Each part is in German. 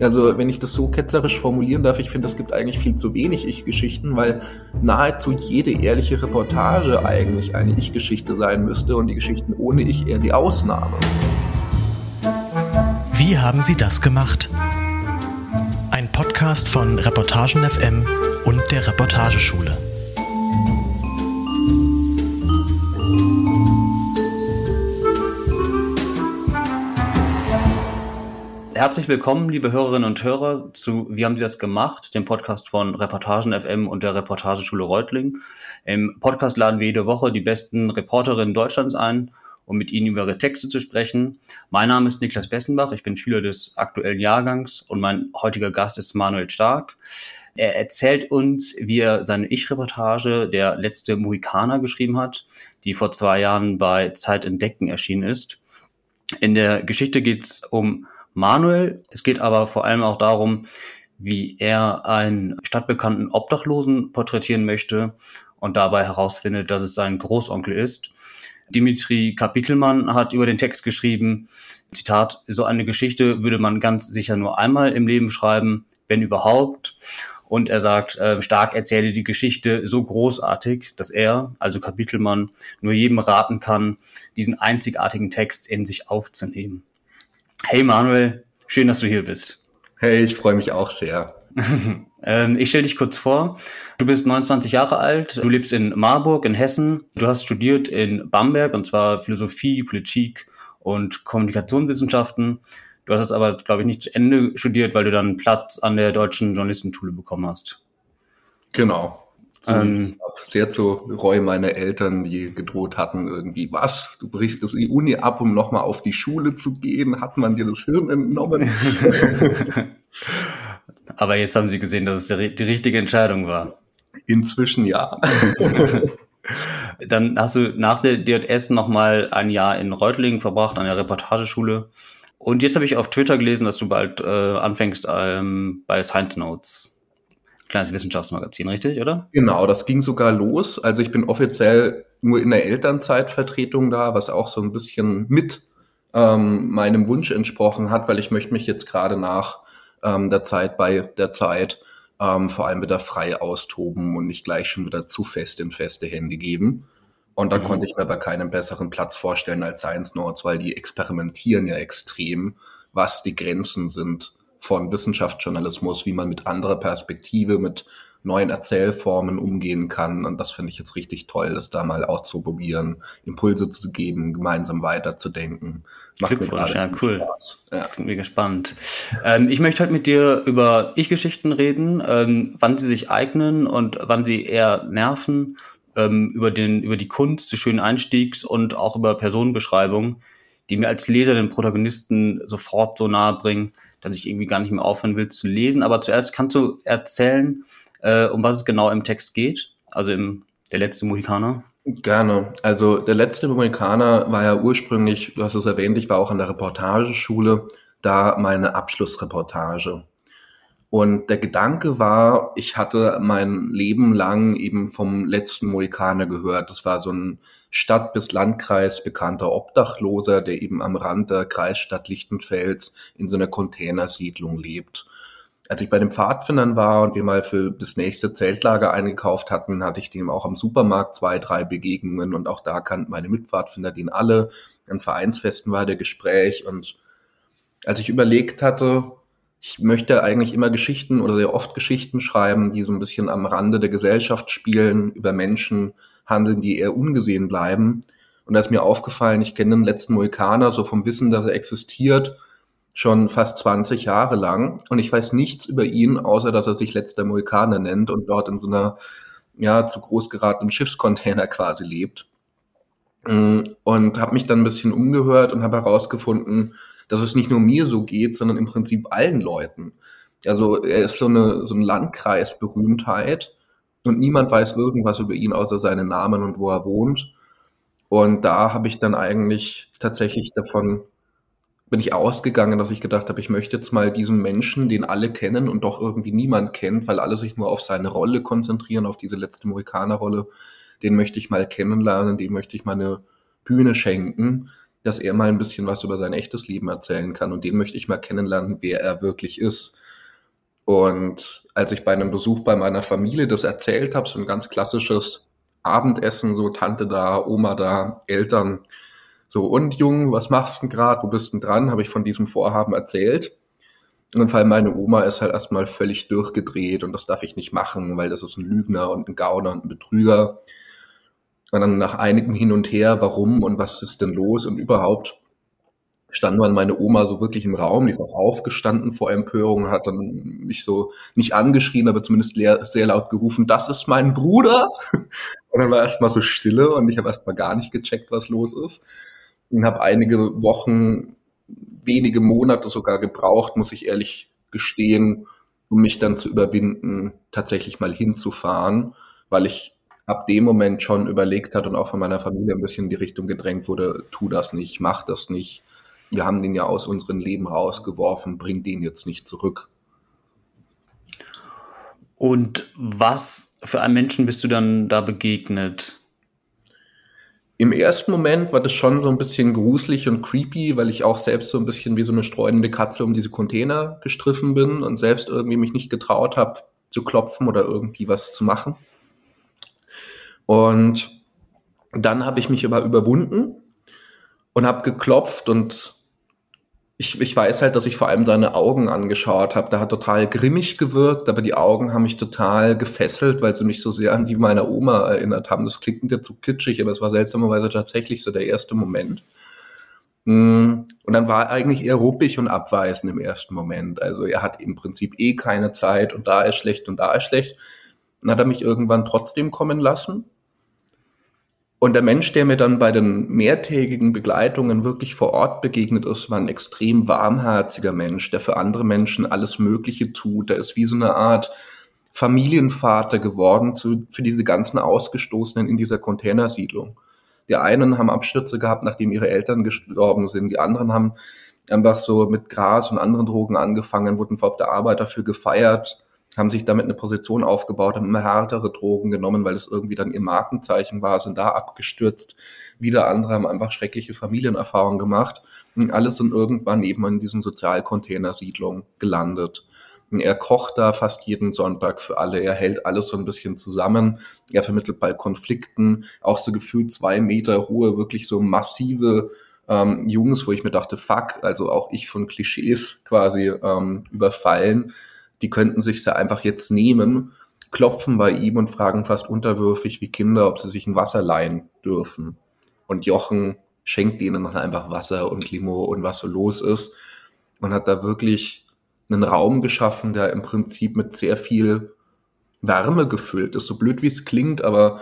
Also wenn ich das so ketzerisch formulieren darf, ich finde, es gibt eigentlich viel zu wenig Ich-Geschichten, weil nahezu jede ehrliche Reportage eigentlich eine Ich-Geschichte sein müsste und die Geschichten ohne Ich eher die Ausnahme. Wie haben Sie das gemacht? Ein Podcast von Reportagen FM und der Reportageschule. Herzlich willkommen, liebe Hörerinnen und Hörer, zu Wie haben Sie das gemacht? Dem Podcast von Reportagen FM und der Reportageschule Reutling. Im Podcast laden wir jede Woche die besten Reporterinnen Deutschlands ein, um mit ihnen über ihre Texte zu sprechen. Mein Name ist Niklas Bessenbach, ich bin Schüler des aktuellen Jahrgangs und mein heutiger Gast ist Manuel Stark. Er erzählt uns, wie er seine Ich-Reportage Der letzte Mohikaner geschrieben hat, die vor zwei Jahren bei Zeit entdecken erschienen ist. In der Geschichte geht es um Manuel. Es geht aber vor allem auch darum, wie er einen stadtbekannten Obdachlosen porträtieren möchte und dabei herausfindet, dass es sein Großonkel ist. Dimitri Kapitelmann hat über den Text geschrieben, Zitat, so eine Geschichte würde man ganz sicher nur einmal im Leben schreiben, wenn überhaupt. Und er sagt, äh, Stark erzähle die Geschichte so großartig, dass er, also Kapitelmann, nur jedem raten kann, diesen einzigartigen Text in sich aufzunehmen. Hey Manuel, schön, dass du hier bist. Hey, ich freue mich auch sehr. ähm, ich stelle dich kurz vor. Du bist 29 Jahre alt, du lebst in Marburg in Hessen. Du hast studiert in Bamberg und zwar Philosophie, Politik und Kommunikationswissenschaften. Du hast es aber, glaube ich, nicht zu Ende studiert, weil du dann Platz an der Deutschen Journalistenschule bekommen hast. Genau. So ähm, sehr zu Reue meiner Eltern, die gedroht hatten, irgendwie, was, du brichst das die Uni ab, um nochmal auf die Schule zu gehen? Hat man dir das Hirn entnommen? Aber jetzt haben sie gesehen, dass es die, die richtige Entscheidung war. Inzwischen ja. Dann hast du nach der DJS nochmal ein Jahr in Reutlingen verbracht, an der Reportageschule. Und jetzt habe ich auf Twitter gelesen, dass du bald äh, anfängst ähm, bei Science Notes kleines Wissenschaftsmagazin, richtig, oder? Genau, das ging sogar los. Also ich bin offiziell nur in der Elternzeitvertretung da, was auch so ein bisschen mit ähm, meinem Wunsch entsprochen hat, weil ich möchte mich jetzt gerade nach ähm, der Zeit bei der Zeit ähm, vor allem wieder frei austoben und nicht gleich schon wieder zu fest in feste Hände geben. Und da mhm. konnte ich mir bei keinem besseren Platz vorstellen als Science Notes, weil die experimentieren ja extrem, was die Grenzen sind von Wissenschaftsjournalismus, wie man mit anderer Perspektive, mit neuen Erzählformen umgehen kann. Und das finde ich jetzt richtig toll, das da mal auszuprobieren, Impulse zu geben, gemeinsam weiterzudenken. Macht Glückwunsch, ja, cool. Spaß. Ja. Mega spannend. Ähm, ich möchte heute mit dir über Ich-Geschichten reden, ähm, wann sie sich eignen und wann sie eher nerven, ähm, über, den, über die Kunst des schönen Einstiegs und auch über Personenbeschreibungen, die mir als Leser den Protagonisten sofort so nahe bringen, dass ich irgendwie gar nicht mehr aufhören will zu lesen. Aber zuerst kannst du erzählen, äh, um was es genau im Text geht, also im Der letzte Mohikaner. Gerne. Also der letzte Mohikaner war ja ursprünglich, du hast es erwähnt, ich war auch an der Reportageschule, da meine Abschlussreportage. Und der Gedanke war, ich hatte mein Leben lang eben vom letzten Mohikaner gehört. Das war so ein Stadt- bis Landkreis bekannter Obdachloser, der eben am Rand der Kreisstadt Lichtenfels in so einer Containersiedlung lebt. Als ich bei den Pfadfindern war und wir mal für das nächste Zeltlager eingekauft hatten, hatte ich dem auch am Supermarkt zwei, drei Begegnungen und auch da kannten meine Mitpfadfinder den alle. An Vereinsfesten war der Gespräch und als ich überlegt hatte, ich möchte eigentlich immer Geschichten oder sehr oft Geschichten schreiben, die so ein bisschen am Rande der Gesellschaft spielen, über Menschen handeln, die eher ungesehen bleiben. Und da ist mir aufgefallen, ich kenne den letzten Mohikaner so vom Wissen, dass er existiert, schon fast 20 Jahre lang. Und ich weiß nichts über ihn, außer dass er sich letzter Mohikaner nennt und dort in so einer, ja, zu groß geratenen Schiffscontainer quasi lebt. Und habe mich dann ein bisschen umgehört und habe herausgefunden, dass es nicht nur mir so geht, sondern im Prinzip allen Leuten. Also er ist so eine, so eine Landkreisberühmtheit und niemand weiß irgendwas über ihn außer seinen Namen und wo er wohnt. Und da habe ich dann eigentlich tatsächlich davon bin ich ausgegangen, dass ich gedacht habe, ich möchte jetzt mal diesen Menschen, den alle kennen und doch irgendwie niemand kennt, weil alle sich nur auf seine Rolle konzentrieren, auf diese letzte Mohikaner-Rolle, den möchte ich mal kennenlernen, dem möchte ich mal eine Bühne schenken dass er mal ein bisschen was über sein echtes Leben erzählen kann. Und den möchte ich mal kennenlernen, wer er wirklich ist. Und als ich bei einem Besuch bei meiner Familie das erzählt habe, so ein ganz klassisches Abendessen, so Tante da, Oma da, Eltern, so und Jung, was machst du gerade, wo bist du dran, habe ich von diesem Vorhaben erzählt. Und vor allem meine Oma ist halt erstmal völlig durchgedreht und das darf ich nicht machen, weil das ist ein Lügner und ein Gauner und ein Betrüger. Und dann nach einigem Hin und Her, warum und was ist denn los und überhaupt, stand dann meine Oma so wirklich im Raum, die ist auch aufgestanden vor Empörung hat dann mich so nicht angeschrien, aber zumindest sehr laut gerufen, das ist mein Bruder. Und dann war erstmal so Stille und ich habe erstmal gar nicht gecheckt, was los ist. Und habe einige Wochen, wenige Monate sogar gebraucht, muss ich ehrlich gestehen, um mich dann zu überwinden, tatsächlich mal hinzufahren, weil ich ab dem Moment schon überlegt hat und auch von meiner Familie ein bisschen in die Richtung gedrängt wurde, tu das nicht, mach das nicht wir haben den ja aus unserem Leben rausgeworfen, bring den jetzt nicht zurück. Und was für einen Menschen bist du dann da begegnet? Im ersten Moment war das schon so ein bisschen gruselig und creepy, weil ich auch selbst so ein bisschen wie so eine streunende Katze um diese Container gestriffen bin und selbst irgendwie mich nicht getraut habe zu klopfen oder irgendwie was zu machen. Und dann habe ich mich aber überwunden und habe geklopft und ich, ich weiß halt, dass ich vor allem seine Augen angeschaut habe. Da hat total grimmig gewirkt, aber die Augen haben mich total gefesselt, weil sie mich so sehr an die meiner Oma erinnert haben. Das klingt jetzt so kitschig, aber es war seltsamerweise tatsächlich so der erste Moment. Mm, und dann war er eigentlich eher ruppig und abweisend im ersten Moment. Also er hat im Prinzip eh keine Zeit und da ist schlecht und da ist schlecht. Dann hat er mich irgendwann trotzdem kommen lassen und der Mensch, der mir dann bei den mehrtägigen Begleitungen wirklich vor Ort begegnet ist, war ein extrem warmherziger Mensch, der für andere Menschen alles Mögliche tut. Der ist wie so eine Art Familienvater geworden zu, für diese ganzen Ausgestoßenen in dieser Containersiedlung. Die einen haben Abstürze gehabt, nachdem ihre Eltern gestorben sind. Die anderen haben einfach so mit Gras und anderen Drogen angefangen, wurden auf der Arbeit dafür gefeiert haben sich damit eine Position aufgebaut, haben immer härtere Drogen genommen, weil es irgendwie dann ihr Markenzeichen war, sind da abgestürzt. Wieder andere haben einfach schreckliche Familienerfahrungen gemacht. Und alles sind irgendwann eben in diesen Sozialcontainersiedlungen gelandet. Und er kocht da fast jeden Sonntag für alle. Er hält alles so ein bisschen zusammen. Er vermittelt bei Konflikten auch so gefühlt zwei Meter hohe, wirklich so massive ähm, Jungs, wo ich mir dachte, fuck, also auch ich von Klischees quasi ähm, überfallen die könnten sich ja einfach jetzt nehmen, klopfen bei ihm und fragen fast unterwürfig wie Kinder, ob sie sich ein Wasser leihen dürfen. Und Jochen schenkt ihnen dann einfach Wasser und Limo und was so los ist. Man hat da wirklich einen Raum geschaffen, der im Prinzip mit sehr viel Wärme gefüllt ist. So blöd wie es klingt, aber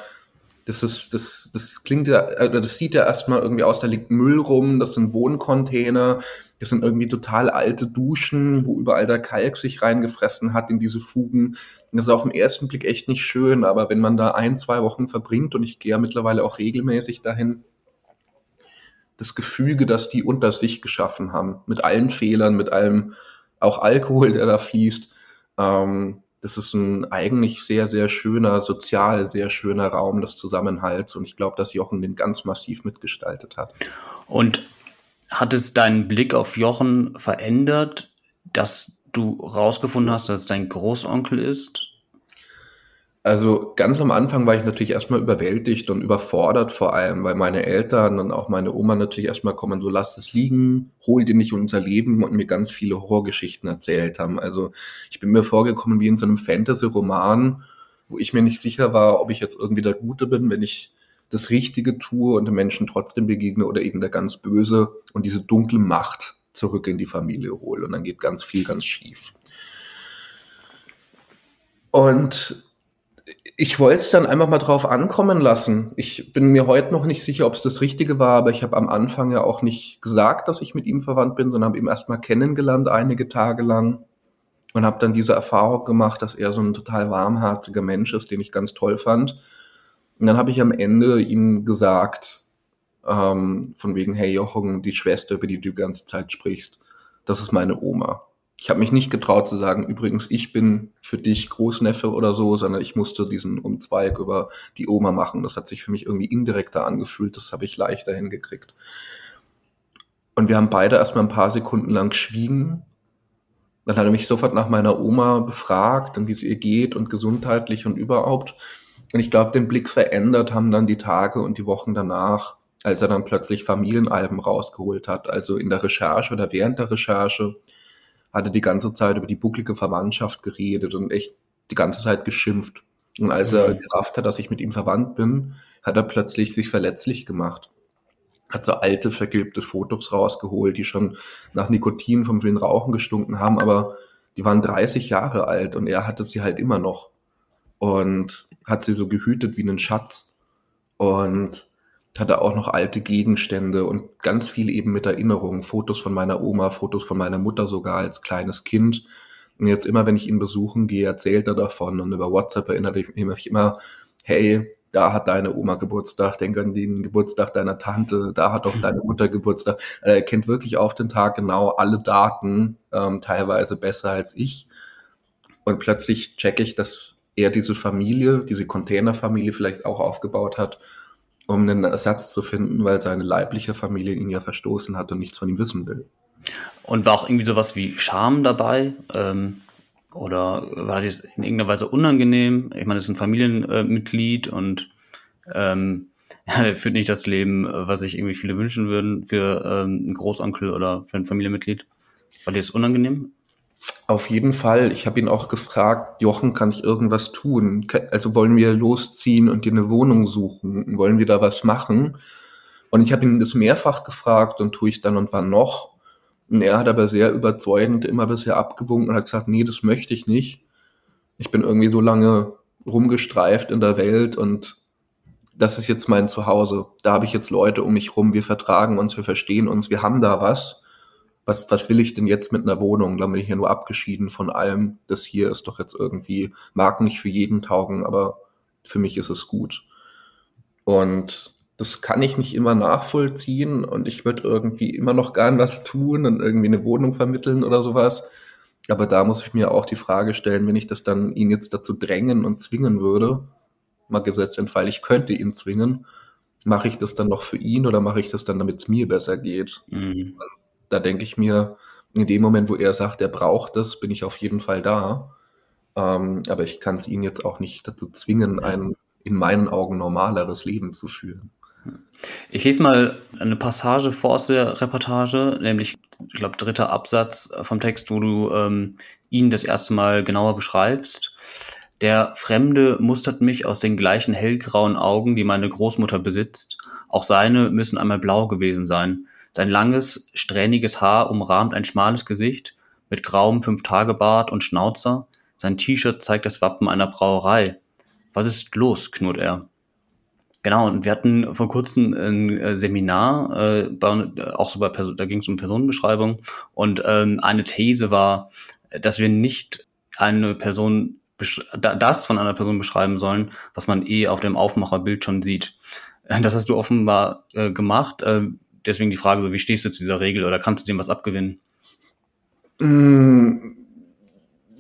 das ist, das, das klingt ja, also das sieht ja erstmal irgendwie aus, da liegt Müll rum, das sind Wohncontainer, das sind irgendwie total alte Duschen, wo überall der Kalk sich reingefressen hat in diese Fugen. Das ist auf den ersten Blick echt nicht schön, aber wenn man da ein, zwei Wochen verbringt, und ich gehe ja mittlerweile auch regelmäßig dahin, das Gefüge, das die unter sich geschaffen haben, mit allen Fehlern, mit allem, auch Alkohol, der da fließt, ähm, das ist ein eigentlich sehr, sehr schöner, sozial sehr schöner Raum des Zusammenhalts. Und ich glaube, dass Jochen den ganz massiv mitgestaltet hat. Und hat es deinen Blick auf Jochen verändert, dass du rausgefunden hast, dass es dein Großonkel ist? Also ganz am Anfang war ich natürlich erstmal überwältigt und überfordert vor allem, weil meine Eltern und auch meine Oma natürlich erstmal kommen, so lasst es liegen, hol dir nicht unser Leben und mir ganz viele Horrorgeschichten erzählt haben. Also ich bin mir vorgekommen wie in so einem Fantasy-Roman, wo ich mir nicht sicher war, ob ich jetzt irgendwie der Gute bin, wenn ich das Richtige tue und den Menschen trotzdem begegne oder eben der ganz Böse und diese dunkle Macht zurück in die Familie hole. Und dann geht ganz viel ganz schief. Und ich wollte es dann einfach mal drauf ankommen lassen. Ich bin mir heute noch nicht sicher, ob es das Richtige war, aber ich habe am Anfang ja auch nicht gesagt, dass ich mit ihm verwandt bin, sondern habe ihn erstmal kennengelernt, einige Tage lang. Und habe dann diese Erfahrung gemacht, dass er so ein total warmherziger Mensch ist, den ich ganz toll fand. Und dann habe ich am Ende ihm gesagt, ähm, von wegen, hey Jochen, die Schwester, über die du die ganze Zeit sprichst, das ist meine Oma ich habe mich nicht getraut zu sagen, übrigens, ich bin für dich Großneffe oder so, sondern ich musste diesen Umzweig über die Oma machen. Das hat sich für mich irgendwie indirekter angefühlt, das habe ich leichter hingekriegt. Und wir haben beide erstmal ein paar Sekunden lang geschwiegen. Dann hat er mich sofort nach meiner Oma befragt und wie es ihr geht und gesundheitlich und überhaupt. Und ich glaube, den Blick verändert haben dann die Tage und die Wochen danach, als er dann plötzlich Familienalben rausgeholt hat. Also in der Recherche oder während der Recherche hat er die ganze Zeit über die bucklige Verwandtschaft geredet und echt die ganze Zeit geschimpft. Und als er mhm. gerafft hat, dass ich mit ihm verwandt bin, hat er plötzlich sich verletzlich gemacht. Hat so alte, vergilbte Fotos rausgeholt, die schon nach Nikotin vom vielen Rauchen gestunken haben, aber die waren 30 Jahre alt und er hatte sie halt immer noch. Und hat sie so gehütet wie einen Schatz. Und hatte auch noch alte Gegenstände und ganz viel eben mit Erinnerungen. Fotos von meiner Oma, Fotos von meiner Mutter sogar als kleines Kind. Und jetzt immer, wenn ich ihn besuchen gehe, erzählt er davon und über WhatsApp erinnert ich mich immer, hey, da hat deine Oma Geburtstag, denk an den Geburtstag deiner Tante, da hat auch deine Mutter Geburtstag. Er kennt wirklich auf den Tag genau alle Daten, ähm, teilweise besser als ich. Und plötzlich checke ich, dass er diese Familie, diese Containerfamilie vielleicht auch aufgebaut hat, um einen Ersatz zu finden, weil seine leibliche Familie ihn ja verstoßen hat und nichts von ihm wissen will. Und war auch irgendwie sowas wie Scham dabei? Ähm, oder war das in irgendeiner Weise unangenehm? Ich meine, es ist ein Familienmitglied und ähm, er führt nicht das Leben, was sich irgendwie viele wünschen würden für ähm, einen Großonkel oder für ein Familienmitglied. War dir das unangenehm? Auf jeden Fall. Ich habe ihn auch gefragt, Jochen, kann ich irgendwas tun? Also wollen wir losziehen und dir eine Wohnung suchen? Wollen wir da was machen? Und ich habe ihn das mehrfach gefragt und tue ich dann und wann noch. Und er hat aber sehr überzeugend immer bisher abgewunken und hat gesagt, nee, das möchte ich nicht. Ich bin irgendwie so lange rumgestreift in der Welt und das ist jetzt mein Zuhause. Da habe ich jetzt Leute um mich rum, wir vertragen uns, wir verstehen uns, wir haben da was. Was, was will ich denn jetzt mit einer Wohnung? Da bin ich ja nur abgeschieden von allem. Das hier ist doch jetzt irgendwie, mag nicht für jeden taugen, aber für mich ist es gut. Und das kann ich nicht immer nachvollziehen und ich würde irgendwie immer noch gern was tun und irgendwie eine Wohnung vermitteln oder sowas. Aber da muss ich mir auch die Frage stellen, wenn ich das dann ihn jetzt dazu drängen und zwingen würde, mal gesetzt den Fall, ich könnte ihn zwingen, mache ich das dann noch für ihn oder mache ich das dann, damit es mir besser geht? Mhm. Da denke ich mir, in dem Moment, wo er sagt, er braucht das, bin ich auf jeden Fall da. Ähm, aber ich kann es ihn jetzt auch nicht dazu zwingen, ein in meinen Augen normaleres Leben zu führen. Ich lese mal eine Passage vor aus der Reportage, nämlich, ich glaube, dritter Absatz vom Text, wo du ähm, ihn das erste Mal genauer beschreibst. Der Fremde mustert mich aus den gleichen hellgrauen Augen, die meine Großmutter besitzt. Auch seine müssen einmal blau gewesen sein. Sein langes, strähniges Haar umrahmt ein schmales Gesicht mit grauem Fünf-Tage-Bart und Schnauzer. Sein T-Shirt zeigt das Wappen einer Brauerei. Was ist los? knurrt er. Genau, und wir hatten vor kurzem ein äh, Seminar, äh, bei, auch so bei Person, da ging es um Personenbeschreibung und ähm, eine These war, dass wir nicht eine Person das von einer Person beschreiben sollen, was man eh auf dem Aufmacherbild schon sieht. Das hast du offenbar äh, gemacht. Äh, deswegen die Frage, so wie stehst du zu dieser Regel oder kannst du dem was abgewinnen? Mm,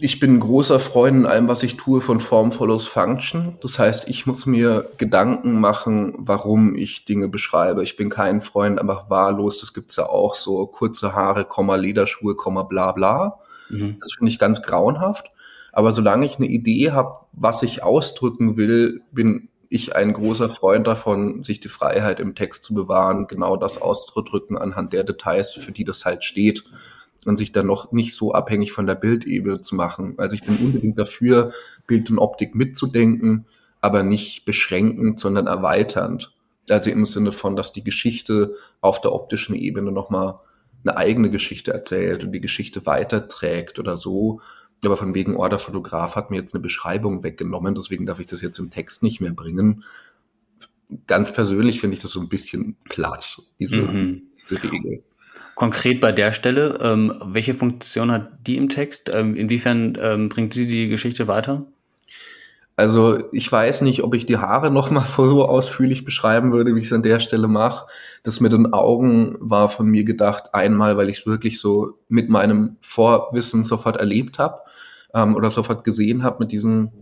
ich bin ein großer Freund in allem, was ich tue, von Form follows Function. Das heißt, ich muss mir Gedanken machen, warum ich Dinge beschreibe. Ich bin kein Freund einfach wahllos. Das gibt's ja auch so kurze Haare, Komma, Lederschuhe, Komma, bla bla. Mhm. Das finde ich ganz grauenhaft. Aber solange ich eine Idee habe, was ich ausdrücken will, bin ich ein großer Freund davon, sich die Freiheit im Text zu bewahren, genau das auszudrücken anhand der Details, für die das halt steht und sich dann noch nicht so abhängig von der Bildebene zu machen. Also ich bin unbedingt dafür, Bild und Optik mitzudenken, aber nicht beschränkend, sondern erweiternd. Also im Sinne von, dass die Geschichte auf der optischen Ebene nochmal eine eigene Geschichte erzählt und die Geschichte weiterträgt oder so. Aber von wegen, oh, der Fotograf hat mir jetzt eine Beschreibung weggenommen, deswegen darf ich das jetzt im Text nicht mehr bringen. Ganz persönlich finde ich das so ein bisschen platt, diese, mhm. diese Regel. Konkret bei der Stelle, ähm, welche Funktion hat die im Text? Ähm, inwiefern ähm, bringt sie die Geschichte weiter? Also ich weiß nicht, ob ich die Haare noch mal so ausführlich beschreiben würde, wie ich es an der Stelle mache. Das mit den Augen war von mir gedacht, einmal, weil ich es wirklich so mit meinem Vorwissen sofort erlebt habe ähm, oder sofort gesehen habe mit diesen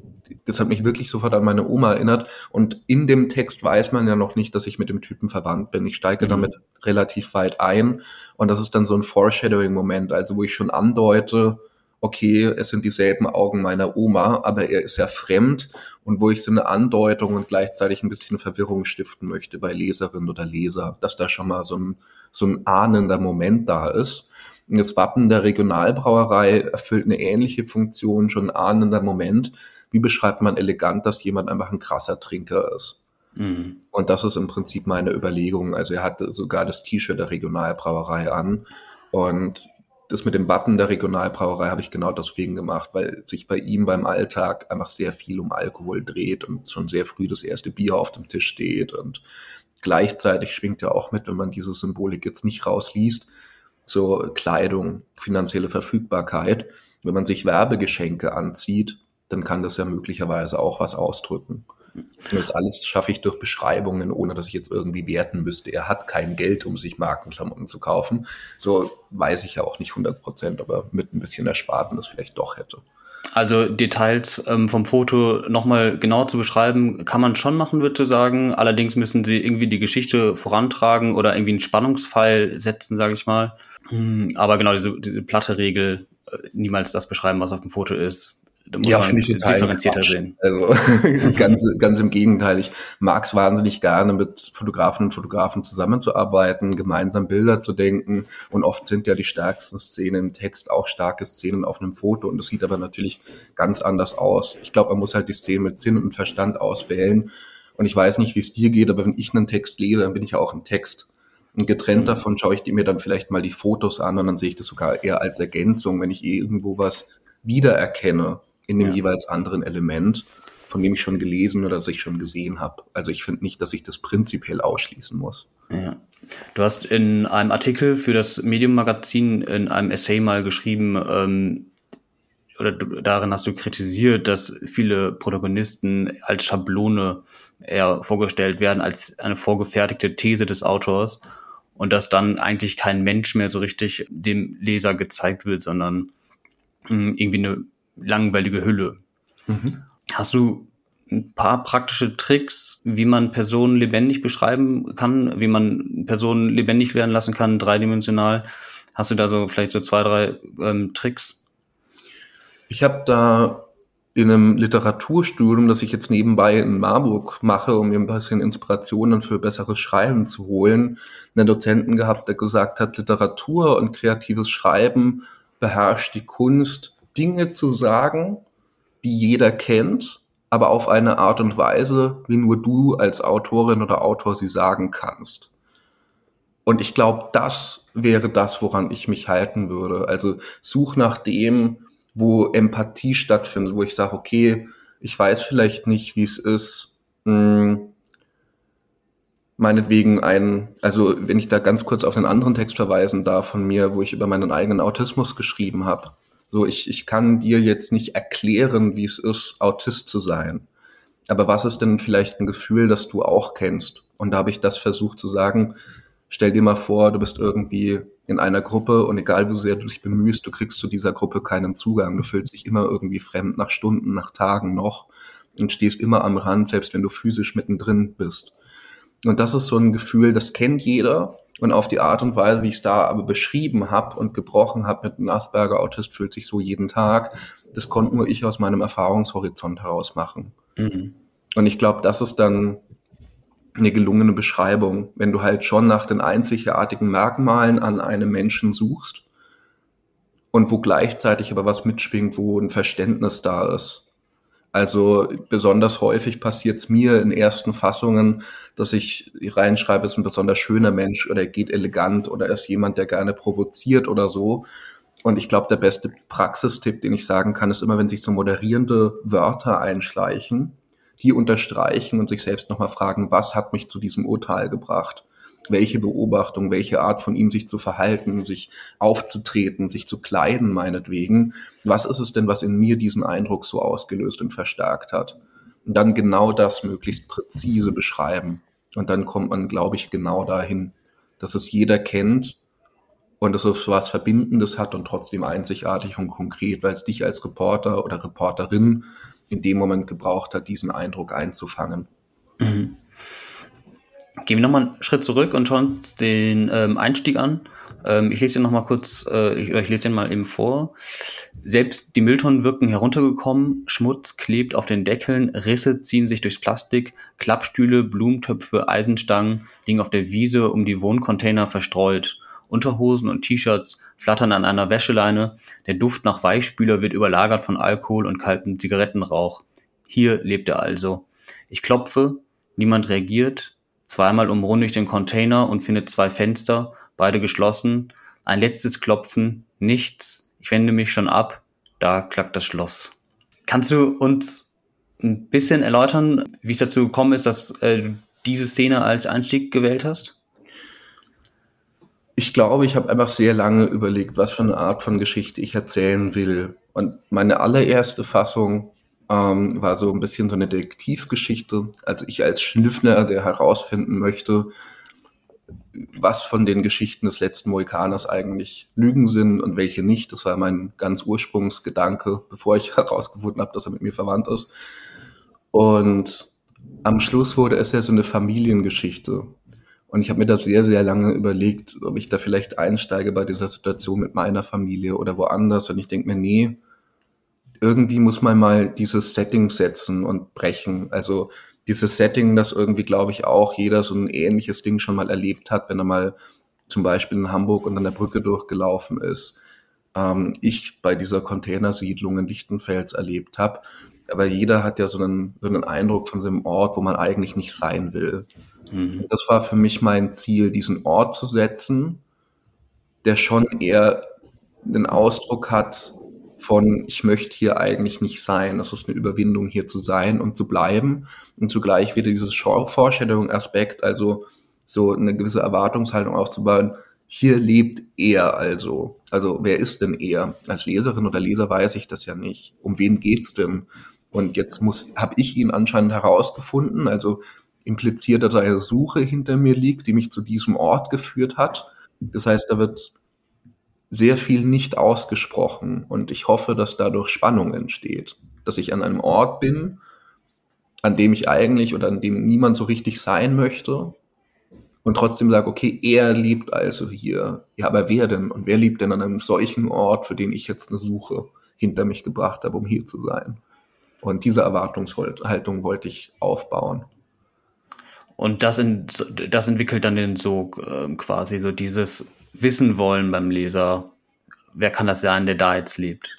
das hat mich wirklich sofort an meine Oma erinnert. Und in dem Text weiß man ja noch nicht, dass ich mit dem Typen verwandt bin. Ich steige mhm. damit relativ weit ein. Und das ist dann so ein Foreshadowing-Moment, also wo ich schon andeute, okay, es sind dieselben Augen meiner Oma, aber er ist ja fremd und wo ich so eine Andeutung und gleichzeitig ein bisschen Verwirrung stiften möchte bei Leserin oder Leser, dass da schon mal so ein, so ein ahnender Moment da ist. Und das Wappen der Regionalbrauerei erfüllt eine ähnliche Funktion, schon ein ahnender Moment. Wie beschreibt man elegant, dass jemand einfach ein krasser Trinker ist? Mhm. Und das ist im Prinzip meine Überlegung. Also er hatte sogar das T-Shirt der Regionalbrauerei an. Und das mit dem Wappen der Regionalbrauerei habe ich genau deswegen gemacht, weil sich bei ihm beim Alltag einfach sehr viel um Alkohol dreht und schon sehr früh das erste Bier auf dem Tisch steht und gleichzeitig schwingt ja auch mit, wenn man diese Symbolik jetzt nicht rausliest, so Kleidung, finanzielle Verfügbarkeit. Wenn man sich Werbegeschenke anzieht, dann kann das ja möglicherweise auch was ausdrücken. Das alles schaffe ich durch Beschreibungen, ohne dass ich jetzt irgendwie werten müsste. Er hat kein Geld, um sich Markenklamotten zu kaufen. So weiß ich ja auch nicht 100 Prozent, aber mit ein bisschen Ersparten das vielleicht doch hätte. Also Details ähm, vom Foto nochmal genau zu beschreiben, kann man schon machen, würde ich sagen. Allerdings müssen sie irgendwie die Geschichte vorantragen oder irgendwie einen Spannungspfeil setzen, sage ich mal. Hm, aber genau, diese, diese platte Regel, äh, niemals das beschreiben, was auf dem Foto ist, da muss ja, man ich differenzierter sehen. Also ganz, ganz im Gegenteil. Ich mag es wahnsinnig gerne, mit Fotografen und Fotografen zusammenzuarbeiten, gemeinsam Bilder zu denken. Und oft sind ja die stärksten Szenen im Text auch starke Szenen auf einem Foto. Und das sieht aber natürlich ganz anders aus. Ich glaube, man muss halt die Szenen mit Sinn und Verstand auswählen. Und ich weiß nicht, wie es dir geht, aber wenn ich einen Text lese, dann bin ich ja auch ein Text. Und getrennt mhm. davon schaue ich mir dann vielleicht mal die Fotos an und dann sehe ich das sogar eher als Ergänzung, wenn ich eh irgendwo was wiedererkenne in dem ja. jeweils anderen Element, von dem ich schon gelesen oder das ich schon gesehen habe. Also ich finde nicht, dass ich das prinzipiell ausschließen muss. Ja. Du hast in einem Artikel für das Medium-Magazin in einem Essay mal geschrieben, ähm, oder darin hast du kritisiert, dass viele Protagonisten als Schablone eher vorgestellt werden, als eine vorgefertigte These des Autors und dass dann eigentlich kein Mensch mehr so richtig dem Leser gezeigt wird, sondern mh, hm, irgendwie eine langweilige Hülle. Mhm. Hast du ein paar praktische Tricks, wie man Personen lebendig beschreiben kann, wie man Personen lebendig werden lassen kann, dreidimensional? Hast du da so vielleicht so zwei, drei ähm, Tricks? Ich habe da in einem Literaturstudium, das ich jetzt nebenbei in Marburg mache, um mir ein bisschen Inspirationen für besseres Schreiben zu holen, einen Dozenten gehabt, der gesagt hat, Literatur und kreatives Schreiben beherrscht die Kunst, Dinge zu sagen, die jeder kennt, aber auf eine Art und Weise, wie nur du als Autorin oder Autor sie sagen kannst. Und ich glaube, das wäre das, woran ich mich halten würde. Also such nach dem, wo Empathie stattfindet, wo ich sage, okay, ich weiß vielleicht nicht, wie es ist, mh, hm, meinetwegen ein, also wenn ich da ganz kurz auf einen anderen Text verweisen darf von mir, wo ich über meinen eigenen Autismus geschrieben habe. So, ich, ich kann dir jetzt nicht erklären, wie es ist, Autist zu sein. Aber was ist denn vielleicht ein Gefühl, das du auch kennst? Und da habe ich das versucht zu sagen, stell dir mal vor, du bist irgendwie in einer Gruppe und egal wie sehr du dich bemühst, du kriegst zu dieser Gruppe keinen Zugang. Du fühlst dich immer irgendwie fremd, nach Stunden, nach Tagen noch und stehst immer am Rand, selbst wenn du physisch mittendrin bist. Und das ist so ein Gefühl, das kennt jeder und auf die Art und Weise, wie ich es da aber beschrieben habe und gebrochen habe mit einem Asperger-Autist, fühlt sich so jeden Tag. Das konnte nur ich aus meinem Erfahrungshorizont heraus machen. Mhm. Und ich glaube, das ist dann eine gelungene Beschreibung, wenn du halt schon nach den einzigartigen Merkmalen an einem Menschen suchst und wo gleichzeitig aber was mitschwingt, wo ein Verständnis da ist also besonders häufig passiert es mir in ersten Fassungen, dass ich reinschreibe, ist ein besonders schöner Mensch oder er geht elegant oder er ist jemand, der gerne provoziert oder so. Und ich glaube, der beste Praxistipp, den ich sagen kann, ist immer, wenn sich so moderierende Wörter einschleichen, die unterstreichen und sich selbst nochmal fragen, was hat mich zu diesem Urteil gebracht? Welche Beobachtung, welche Art von ihm sich zu verhalten, sich aufzutreten, sich zu kleiden, meinetwegen. Was ist es denn, was in mir diesen Eindruck so ausgelöst und verstärkt hat? Und dann genau das möglichst präzise beschreiben. Und dann kommt man, glaube ich, genau dahin, dass es jeder kennt und dass es was Verbindendes hat und trotzdem einzigartig und konkret, weil es dich als Reporter oder Reporterin in dem Moment gebraucht hat, diesen Eindruck einzufangen. Mhm. Gehen wir nochmal einen Schritt zurück und schauen uns den ähm, Einstieg an. Ähm, ich lese den nochmal kurz, äh, ich, ich lese den mal eben vor. Selbst die Mülltonnen wirken heruntergekommen, Schmutz klebt auf den Deckeln, Risse ziehen sich durchs Plastik, Klappstühle, Blumentöpfe, Eisenstangen liegen auf der Wiese um die Wohncontainer verstreut. Unterhosen und T-Shirts flattern an einer Wäscheleine, der Duft nach Weichspüler wird überlagert von Alkohol und kaltem Zigarettenrauch. Hier lebt er also. Ich klopfe, niemand reagiert, zweimal umrunde ich den Container und finde zwei Fenster, beide geschlossen, ein letztes Klopfen, nichts, ich wende mich schon ab, da klackt das Schloss. Kannst du uns ein bisschen erläutern, wie es dazu gekommen ist, dass äh, du diese Szene als Einstieg gewählt hast? Ich glaube, ich habe einfach sehr lange überlegt, was für eine Art von Geschichte ich erzählen will. Und meine allererste Fassung ähm, war so ein bisschen so eine Detektivgeschichte. Also ich als Schnüffler, der herausfinden möchte, was von den Geschichten des letzten Mohikaners eigentlich Lügen sind und welche nicht. Das war mein ganz Ursprungsgedanke, bevor ich herausgefunden habe, dass er mit mir verwandt ist. Und am Schluss wurde es ja so eine Familiengeschichte. Und ich habe mir das sehr, sehr lange überlegt, ob ich da vielleicht einsteige bei dieser Situation mit meiner Familie oder woanders. Und ich denke mir, nee, irgendwie muss man mal dieses Setting setzen und brechen. Also dieses Setting, das irgendwie, glaube ich, auch jeder so ein ähnliches Ding schon mal erlebt hat, wenn er mal zum Beispiel in Hamburg und an der Brücke durchgelaufen ist. Ähm, ich bei dieser Containersiedlung in Lichtenfels erlebt habe. Aber jeder hat ja so einen, so einen Eindruck von einem Ort, wo man eigentlich nicht sein will. Mhm. Das war für mich mein Ziel, diesen Ort zu setzen, der schon eher den Ausdruck hat von, ich möchte hier eigentlich nicht sein. Das ist eine Überwindung, hier zu sein und zu bleiben. Und zugleich wieder dieses Foreshadowing-Aspekt, also so eine gewisse Erwartungshaltung aufzubauen. Hier lebt er also. Also wer ist denn er? Als Leserin oder Leser weiß ich das ja nicht. Um wen geht's denn? Und jetzt muss, habe ich ihn anscheinend herausgefunden. Also impliziert, dass eine Suche hinter mir liegt, die mich zu diesem Ort geführt hat. Das heißt, da wird sehr viel nicht ausgesprochen und ich hoffe, dass dadurch Spannung entsteht, dass ich an einem Ort bin, an dem ich eigentlich oder an dem niemand so richtig sein möchte und trotzdem sage, okay, er lebt also hier. Ja, aber wer denn? Und wer lebt denn an einem solchen Ort, für den ich jetzt eine Suche hinter mich gebracht habe, um hier zu sein? Und diese Erwartungshaltung wollte ich aufbauen. Und das, in, das entwickelt dann Sog äh, quasi, so dieses Wissen wollen beim Leser, wer kann das sein, der da jetzt lebt.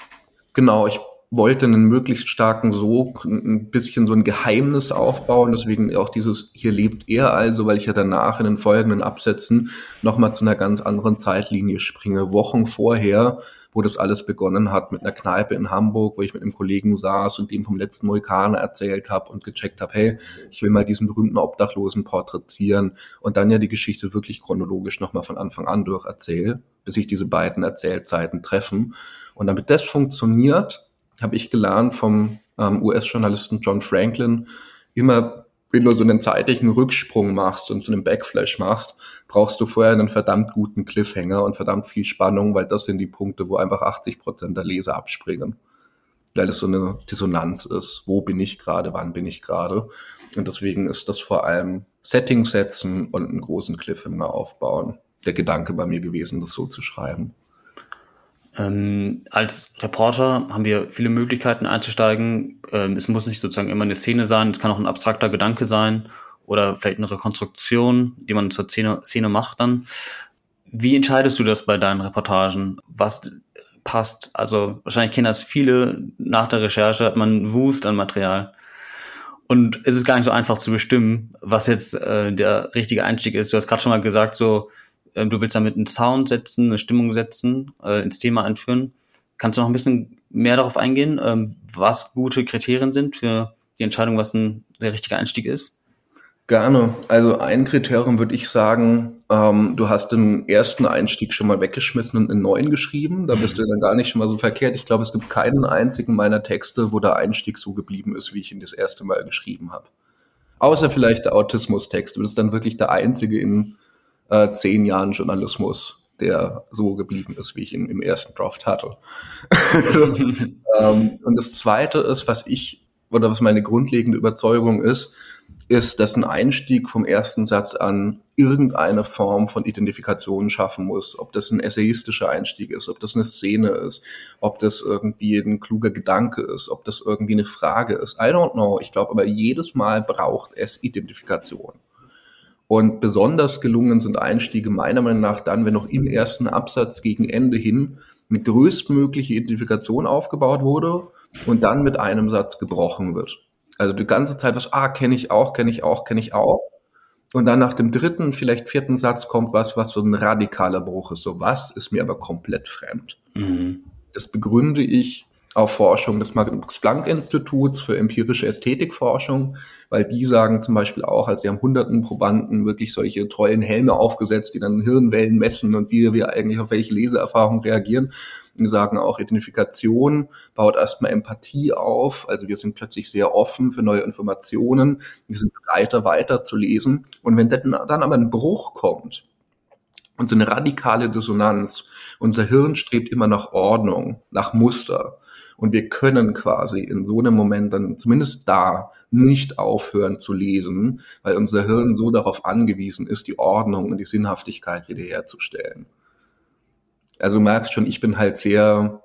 Genau, ich wollte einen möglichst starken Sog, ein bisschen so ein Geheimnis aufbauen, deswegen auch dieses hier lebt er also, weil ich ja danach in den folgenden Absätzen nochmal zu einer ganz anderen Zeitlinie springe. Wochen vorher wo das alles begonnen hat mit einer Kneipe in Hamburg, wo ich mit einem Kollegen saß und ihm vom letzten Mohikaner erzählt habe und gecheckt habe, hey, ich will mal diesen berühmten Obdachlosen porträtieren und dann ja die Geschichte wirklich chronologisch nochmal von Anfang an durch erzähle, bis sich diese beiden Erzählzeiten treffen. Und damit das funktioniert, habe ich gelernt vom ähm, US-Journalisten John Franklin, immer wenn du so einen zeitlichen Rücksprung machst und so einen Backflash machst, brauchst du vorher einen verdammt guten Cliffhanger und verdammt viel Spannung, weil das sind die Punkte, wo einfach 80 Prozent der Leser abspringen. Weil das so eine Dissonanz ist. Wo bin ich gerade? Wann bin ich gerade? Und deswegen ist das vor allem Setting setzen und einen großen Cliffhanger aufbauen. Der Gedanke bei mir gewesen, das so zu schreiben. Ähm, als Reporter haben wir viele Möglichkeiten einzusteigen. Ähm, es muss nicht sozusagen immer eine Szene sein, es kann auch ein abstrakter Gedanke sein oder vielleicht eine Rekonstruktion, die man zur Szene, Szene macht dann. Wie entscheidest du das bei deinen Reportagen? Was passt? Also wahrscheinlich kennen das viele. Nach der Recherche hat man Wust an Material. Und es ist gar nicht so einfach zu bestimmen, was jetzt äh, der richtige Einstieg ist. Du hast gerade schon mal gesagt, so du willst damit einen Sound setzen, eine Stimmung setzen, äh, ins Thema einführen. Kannst du noch ein bisschen mehr darauf eingehen, ähm, was gute Kriterien sind für die Entscheidung, was ein, der richtige Einstieg ist? Gerne. Also ein Kriterium würde ich sagen, ähm, du hast den ersten Einstieg schon mal weggeschmissen und einen neuen geschrieben. Da bist du dann gar nicht schon mal so verkehrt. Ich glaube, es gibt keinen einzigen meiner Texte, wo der Einstieg so geblieben ist, wie ich ihn das erste Mal geschrieben habe. Außer vielleicht der Autismus-Text. Du bist dann wirklich der einzige in äh, zehn Jahren Journalismus, der so geblieben ist, wie ich ihn im ersten Draft hatte. ähm, und das Zweite ist, was ich oder was meine grundlegende Überzeugung ist, ist, dass ein Einstieg vom ersten Satz an irgendeine Form von Identifikation schaffen muss. Ob das ein essayistischer Einstieg ist, ob das eine Szene ist, ob das irgendwie ein kluger Gedanke ist, ob das irgendwie eine Frage ist. I don't know. Ich glaube aber jedes Mal braucht es Identifikation. Und besonders gelungen sind Einstiege meiner Meinung nach dann, wenn noch im ersten Absatz gegen Ende hin eine größtmögliche Identifikation aufgebaut wurde und dann mit einem Satz gebrochen wird. Also die ganze Zeit was, ah, kenne ich auch, kenne ich auch, kenne ich auch. Und dann nach dem dritten, vielleicht vierten Satz kommt was, was so ein radikaler Bruch ist. So was ist mir aber komplett fremd. Mhm. Das begründe ich auf Forschung des Max-Planck-Instituts für empirische Ästhetikforschung, weil die sagen zum Beispiel auch, also sie haben hunderten Probanden wirklich solche tollen Helme aufgesetzt, die dann Hirnwellen messen und wie wir eigentlich auf welche Leseerfahrung reagieren. Die sagen auch, Identifikation baut erstmal Empathie auf. Also wir sind plötzlich sehr offen für neue Informationen. Wir sind bereiter weiter zu lesen. Und wenn dann aber ein Bruch kommt und so eine radikale Dissonanz, unser Hirn strebt immer nach Ordnung, nach Muster. Und wir können quasi in so einem Moment dann zumindest da nicht aufhören zu lesen, weil unser Hirn so darauf angewiesen ist, die Ordnung und die Sinnhaftigkeit wiederherzustellen. Also du merkst schon, ich bin halt sehr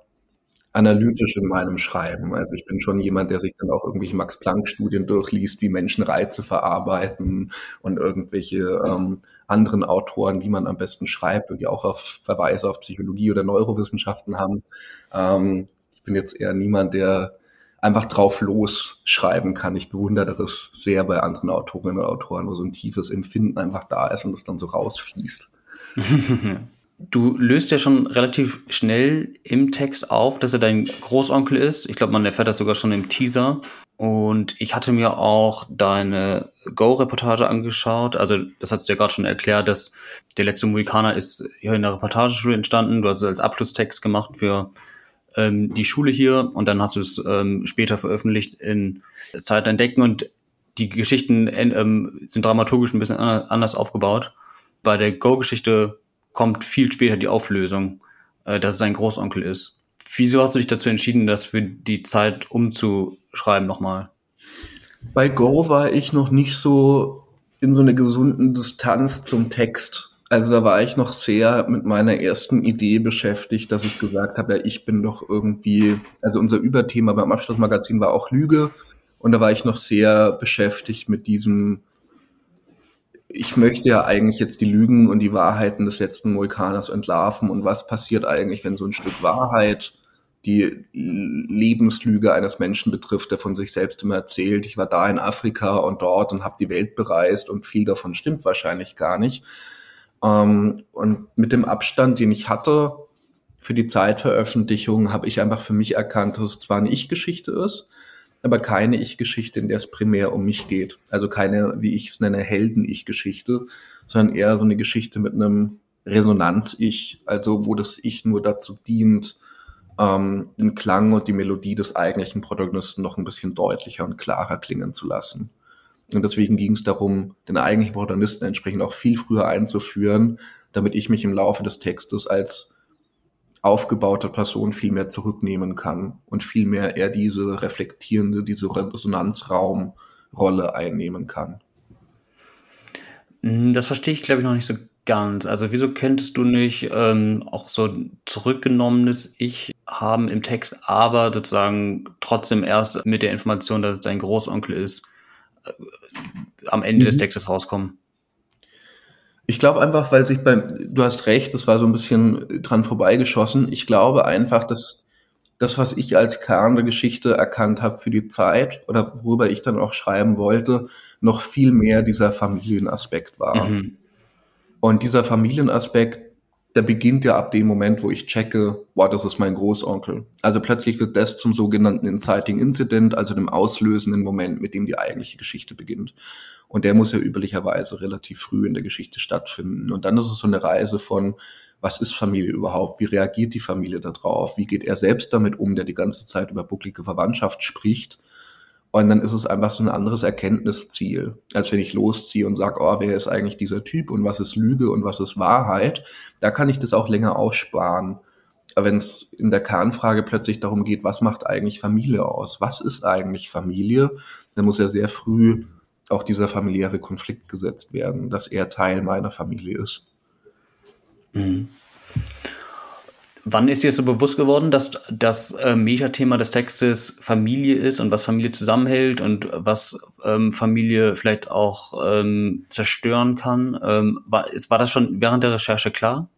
analytisch in meinem Schreiben. Also ich bin schon jemand, der sich dann auch irgendwelche Max-Planck-Studien durchliest, wie Menschen Reize verarbeiten und irgendwelche ähm, anderen Autoren, wie man am besten schreibt und die auch auf Verweise auf Psychologie oder Neurowissenschaften haben. Ähm, ich bin jetzt eher niemand, der einfach drauf losschreiben kann. Ich bewundere das sehr bei anderen Autorinnen und Autoren, wo so ein tiefes Empfinden einfach da ist und es dann so rausfließt. Du löst ja schon relativ schnell im Text auf, dass er dein Großonkel ist. Ich glaube, man erfährt das sogar schon im Teaser. Und ich hatte mir auch deine Go-Reportage angeschaut. Also, das hast du ja gerade schon erklärt, dass der letzte Mohikaner ist hier in der Reportageschule entstanden. Du hast es als Abschlusstext gemacht für ähm, die Schule hier und dann hast du es ähm, später veröffentlicht in Zeit entdecken und die Geschichten ähm, sind dramaturgisch ein bisschen anders aufgebaut. Bei der Go-Geschichte kommt viel später die Auflösung, äh, dass es sein Großonkel ist. Wieso hast du dich dazu entschieden, das für die Zeit umzuschreiben nochmal? Bei Go war ich noch nicht so in so einer gesunden Distanz zum Text. Also da war ich noch sehr mit meiner ersten Idee beschäftigt, dass ich gesagt habe, ja, ich bin doch irgendwie, also unser Überthema beim Abschlussmagazin war auch Lüge. Und da war ich noch sehr beschäftigt mit diesem, ich möchte ja eigentlich jetzt die Lügen und die Wahrheiten des letzten Mohikaners entlarven. Und was passiert eigentlich, wenn so ein Stück Wahrheit die Lebenslüge eines Menschen betrifft, der von sich selbst immer erzählt, ich war da in Afrika und dort und habe die Welt bereist und viel davon stimmt wahrscheinlich gar nicht. Ähm, und mit dem Abstand, den ich hatte für die Zeitveröffentlichung, habe ich einfach für mich erkannt, dass es zwar eine Ich-Geschichte ist, aber keine Ich-Geschichte, in der es primär um mich geht. Also keine, wie ich es nenne, Helden-Ich-Geschichte, sondern eher so eine Geschichte mit einem Resonanz-Ich, also wo das Ich nur dazu dient, ähm, den Klang und die Melodie des eigentlichen Protagonisten noch ein bisschen deutlicher und klarer klingen zu lassen. Und deswegen ging es darum, den eigentlichen Protagonisten entsprechend auch viel früher einzuführen, damit ich mich im Laufe des Textes als aufgebaute Person viel mehr zurücknehmen kann und viel mehr eher diese reflektierende, diese Resonanzraumrolle einnehmen kann. Hm, das verstehe ich, glaube ich, noch nicht so ganz. Also wieso könntest du nicht ähm, auch so zurückgenommenes Ich haben im Text, aber sozusagen trotzdem erst mit der Information, dass es dein Großonkel ist, am Ende mhm. des Textes rauskommen. Ich glaube einfach, weil sich beim, du hast recht, das war so ein bisschen dran vorbeigeschossen. Ich glaube einfach, dass das, was ich als Kern der Geschichte erkannt habe für die Zeit oder worüber ich dann auch schreiben wollte, noch viel mehr dieser Familienaspekt war. Mhm. Und dieser Familienaspekt, der beginnt ja ab dem Moment, wo ich checke, boah, das ist mein Großonkel. Also plötzlich wird das zum sogenannten Inciting Incident, also dem auslösenden Moment, mit dem die eigentliche Geschichte beginnt. Und der muss ja üblicherweise relativ früh in der Geschichte stattfinden. Und dann ist es so eine Reise von, was ist Familie überhaupt? Wie reagiert die Familie darauf? Wie geht er selbst damit um, der die ganze Zeit über bucklige Verwandtschaft spricht? Und dann ist es einfach so ein anderes Erkenntnisziel, als wenn ich losziehe und sage, oh, wer ist eigentlich dieser Typ und was ist Lüge und was ist Wahrheit. Da kann ich das auch länger aussparen. wenn es in der Kernfrage plötzlich darum geht, was macht eigentlich Familie aus? Was ist eigentlich Familie? Dann muss ja sehr früh auch dieser familiäre Konflikt gesetzt werden, dass er Teil meiner Familie ist. Mhm. Wann ist dir so bewusst geworden, dass das äh, Metathema des Textes Familie ist und was Familie zusammenhält und was ähm, Familie vielleicht auch ähm, zerstören kann? Ähm, war, war das schon während der Recherche klar?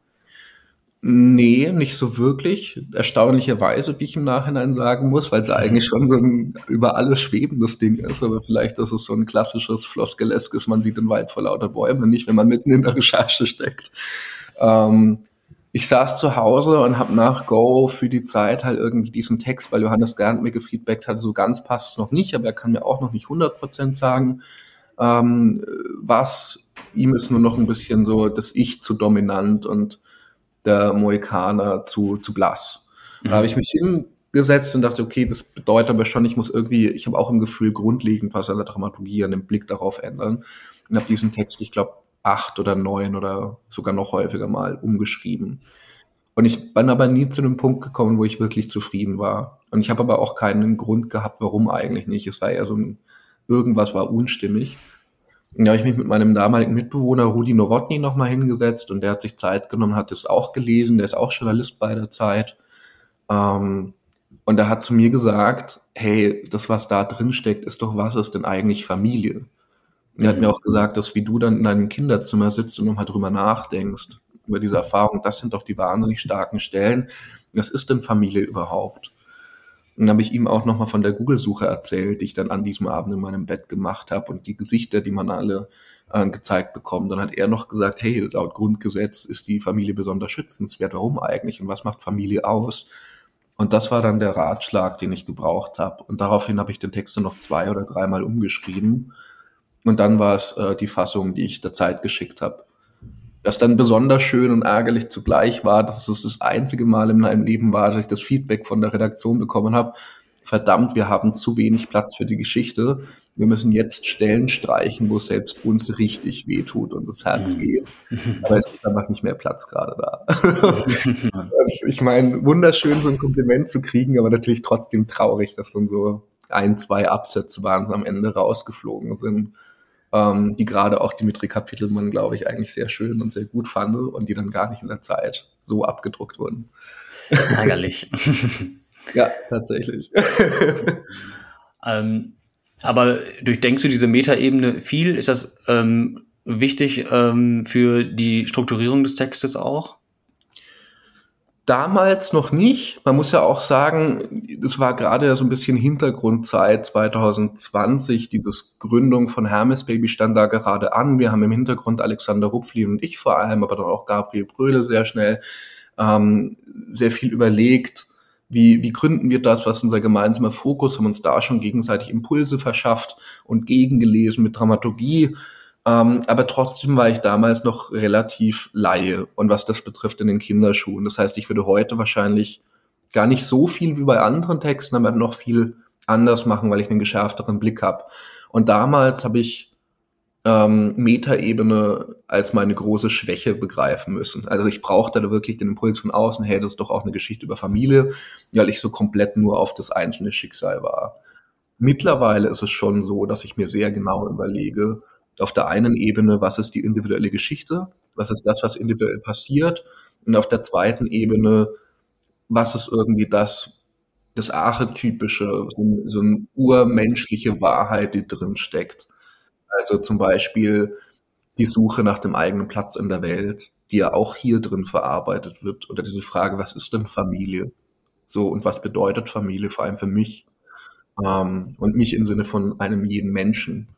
Nee, nicht so wirklich. Erstaunlicherweise, wie ich im Nachhinein sagen muss, weil es eigentlich schon so ein über alles schwebendes Ding ist. Aber vielleicht ist es so ein klassisches Floskeleskes, man sieht den Wald vor lauter Bäumen, nicht wenn man mitten in der Recherche steckt. Ähm, ich saß zu Hause und habe nach Go für die Zeit halt irgendwie diesen Text, weil Johannes Gerndt mir gefeedbackt hat, so ganz passt es noch nicht, aber er kann mir auch noch nicht 100% sagen, ähm, was ihm ist nur noch ein bisschen so das Ich zu dominant und der Mohikaner zu, zu blass. Mhm. Da habe ich mich hingesetzt und dachte, okay, das bedeutet aber schon, ich muss irgendwie, ich habe auch im Gefühl grundlegend was an der Dramaturgie, an dem Blick darauf ändern. Und habe diesen Text, ich glaube, acht oder neun oder sogar noch häufiger mal umgeschrieben. Und ich bin aber nie zu einem Punkt gekommen, wo ich wirklich zufrieden war. Und ich habe aber auch keinen Grund gehabt, warum eigentlich nicht. Es war eher so ein, irgendwas war unstimmig. Da habe ich mich mit meinem damaligen Mitbewohner Rudi Nowotny nochmal hingesetzt und der hat sich Zeit genommen, hat es auch gelesen, der ist auch Journalist bei der Zeit. Ähm, und er hat zu mir gesagt, hey, das, was da drin steckt, ist doch, was ist denn eigentlich Familie? Er hat mir auch gesagt, dass wie du dann in deinem Kinderzimmer sitzt und nochmal drüber nachdenkst, über diese Erfahrung, das sind doch die wahnsinnig starken Stellen. Was ist denn Familie überhaupt? dann habe ich ihm auch nochmal von der Google-Suche erzählt, die ich dann an diesem Abend in meinem Bett gemacht habe und die Gesichter, die man alle äh, gezeigt bekommt. Dann hat er noch gesagt, hey, laut Grundgesetz ist die Familie besonders schützenswert. Warum eigentlich? Und was macht Familie aus? Und das war dann der Ratschlag, den ich gebraucht habe. Und daraufhin habe ich den Text dann noch zwei oder dreimal umgeschrieben. Und dann war es äh, die Fassung, die ich der Zeit geschickt habe. Das dann besonders schön und ärgerlich zugleich war, dass es das einzige Mal in meinem Leben war, dass ich das Feedback von der Redaktion bekommen habe. Verdammt, wir haben zu wenig Platz für die Geschichte. Wir müssen jetzt Stellen streichen, wo es selbst uns richtig wehtut und das Herz mhm. geht. Aber es ist einfach nicht mehr Platz gerade da. ich, ich meine, wunderschön, so ein Kompliment zu kriegen, aber natürlich trotzdem traurig, dass dann so ein, zwei Absätze waren am Ende rausgeflogen sind ähm, die gerade auch Dimitri Kapitelmann, glaube ich, eigentlich sehr schön und sehr gut fand und die dann gar nicht in der Zeit so abgedruckt wurden. Ärgerlich. ja, tatsächlich. ähm, aber durchdenkst du diese Metaebene viel? Ist das ähm, wichtig ähm, für die Strukturierung des Textes auch? Damals noch nicht. Man muss ja auch sagen, das war gerade so ein bisschen Hintergrundzeit 2020. Dieses Gründung von Hermes Baby stand da gerade an. Wir haben im Hintergrund Alexander Rupfli und ich vor allem, aber dann auch Gabriel Bröhle sehr schnell ähm, sehr viel überlegt. Wie, wie gründen wir das? Was unser gemeinsamer Fokus? Haben uns da schon gegenseitig Impulse verschafft und gegengelesen mit Dramaturgie ähm, aber trotzdem war ich damals noch relativ Laie und was das betrifft in den Kinderschuhen. Das heißt, ich würde heute wahrscheinlich gar nicht so viel wie bei anderen Texten, aber noch viel anders machen, weil ich einen geschärfteren Blick habe. Und damals habe ich ähm, Metaebene als meine große Schwäche begreifen müssen. Also ich brauchte da wirklich den Impuls von außen, hey, das ist doch auch eine Geschichte über Familie, weil ich so komplett nur auf das einzelne Schicksal war. Mittlerweile ist es schon so, dass ich mir sehr genau überlege, auf der einen Ebene, was ist die individuelle Geschichte, was ist das, was individuell passiert, und auf der zweiten Ebene, was ist irgendwie das, das archetypische, so, so eine urmenschliche Wahrheit, die drin steckt. Also zum Beispiel die Suche nach dem eigenen Platz in der Welt, die ja auch hier drin verarbeitet wird, oder diese Frage, was ist denn Familie? So, und was bedeutet Familie, vor allem für mich? Ähm, und mich im Sinne von einem jeden Menschen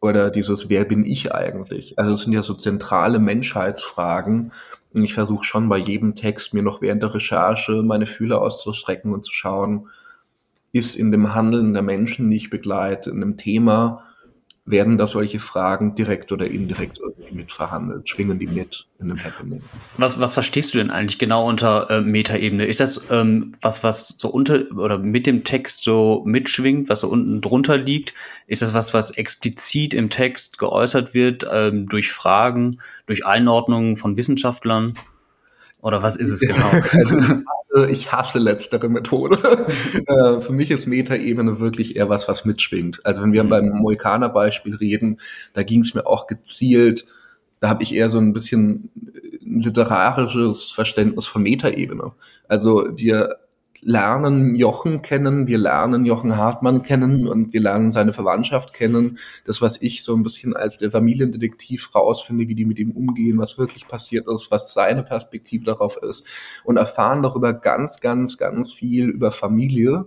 oder dieses Wer bin ich eigentlich? Also es sind ja so zentrale Menschheitsfragen. Und ich versuche schon bei jedem Text mir noch während der Recherche meine Fühler auszustrecken und zu schauen, ist in dem Handeln der Menschen, die ich begleite, in einem Thema, werden da solche Fragen direkt oder indirekt mitverhandelt? Schwingen die mit in einem Happening? Was, was verstehst du denn eigentlich genau unter äh, Metaebene? Ist das ähm, was, was so unter oder mit dem Text so mitschwingt, was so unten drunter liegt? Ist das was, was explizit im Text geäußert wird ähm, durch Fragen, durch Einordnungen von Wissenschaftlern? Oder was ist es genau? Also, ich hasse letztere Methode. Äh, für mich ist Metaebene wirklich eher was, was mitschwingt. Also wenn wir mhm. beim Moikaner-Beispiel reden, da ging es mir auch gezielt, da habe ich eher so ein bisschen literarisches Verständnis von Metaebene. Also wir lernen Jochen kennen, wir lernen Jochen Hartmann kennen und wir lernen seine Verwandtschaft kennen. Das, was ich so ein bisschen als der Familiendetektiv rausfinde, wie die mit ihm umgehen, was wirklich passiert ist, was seine Perspektive darauf ist und erfahren darüber ganz, ganz, ganz viel über Familie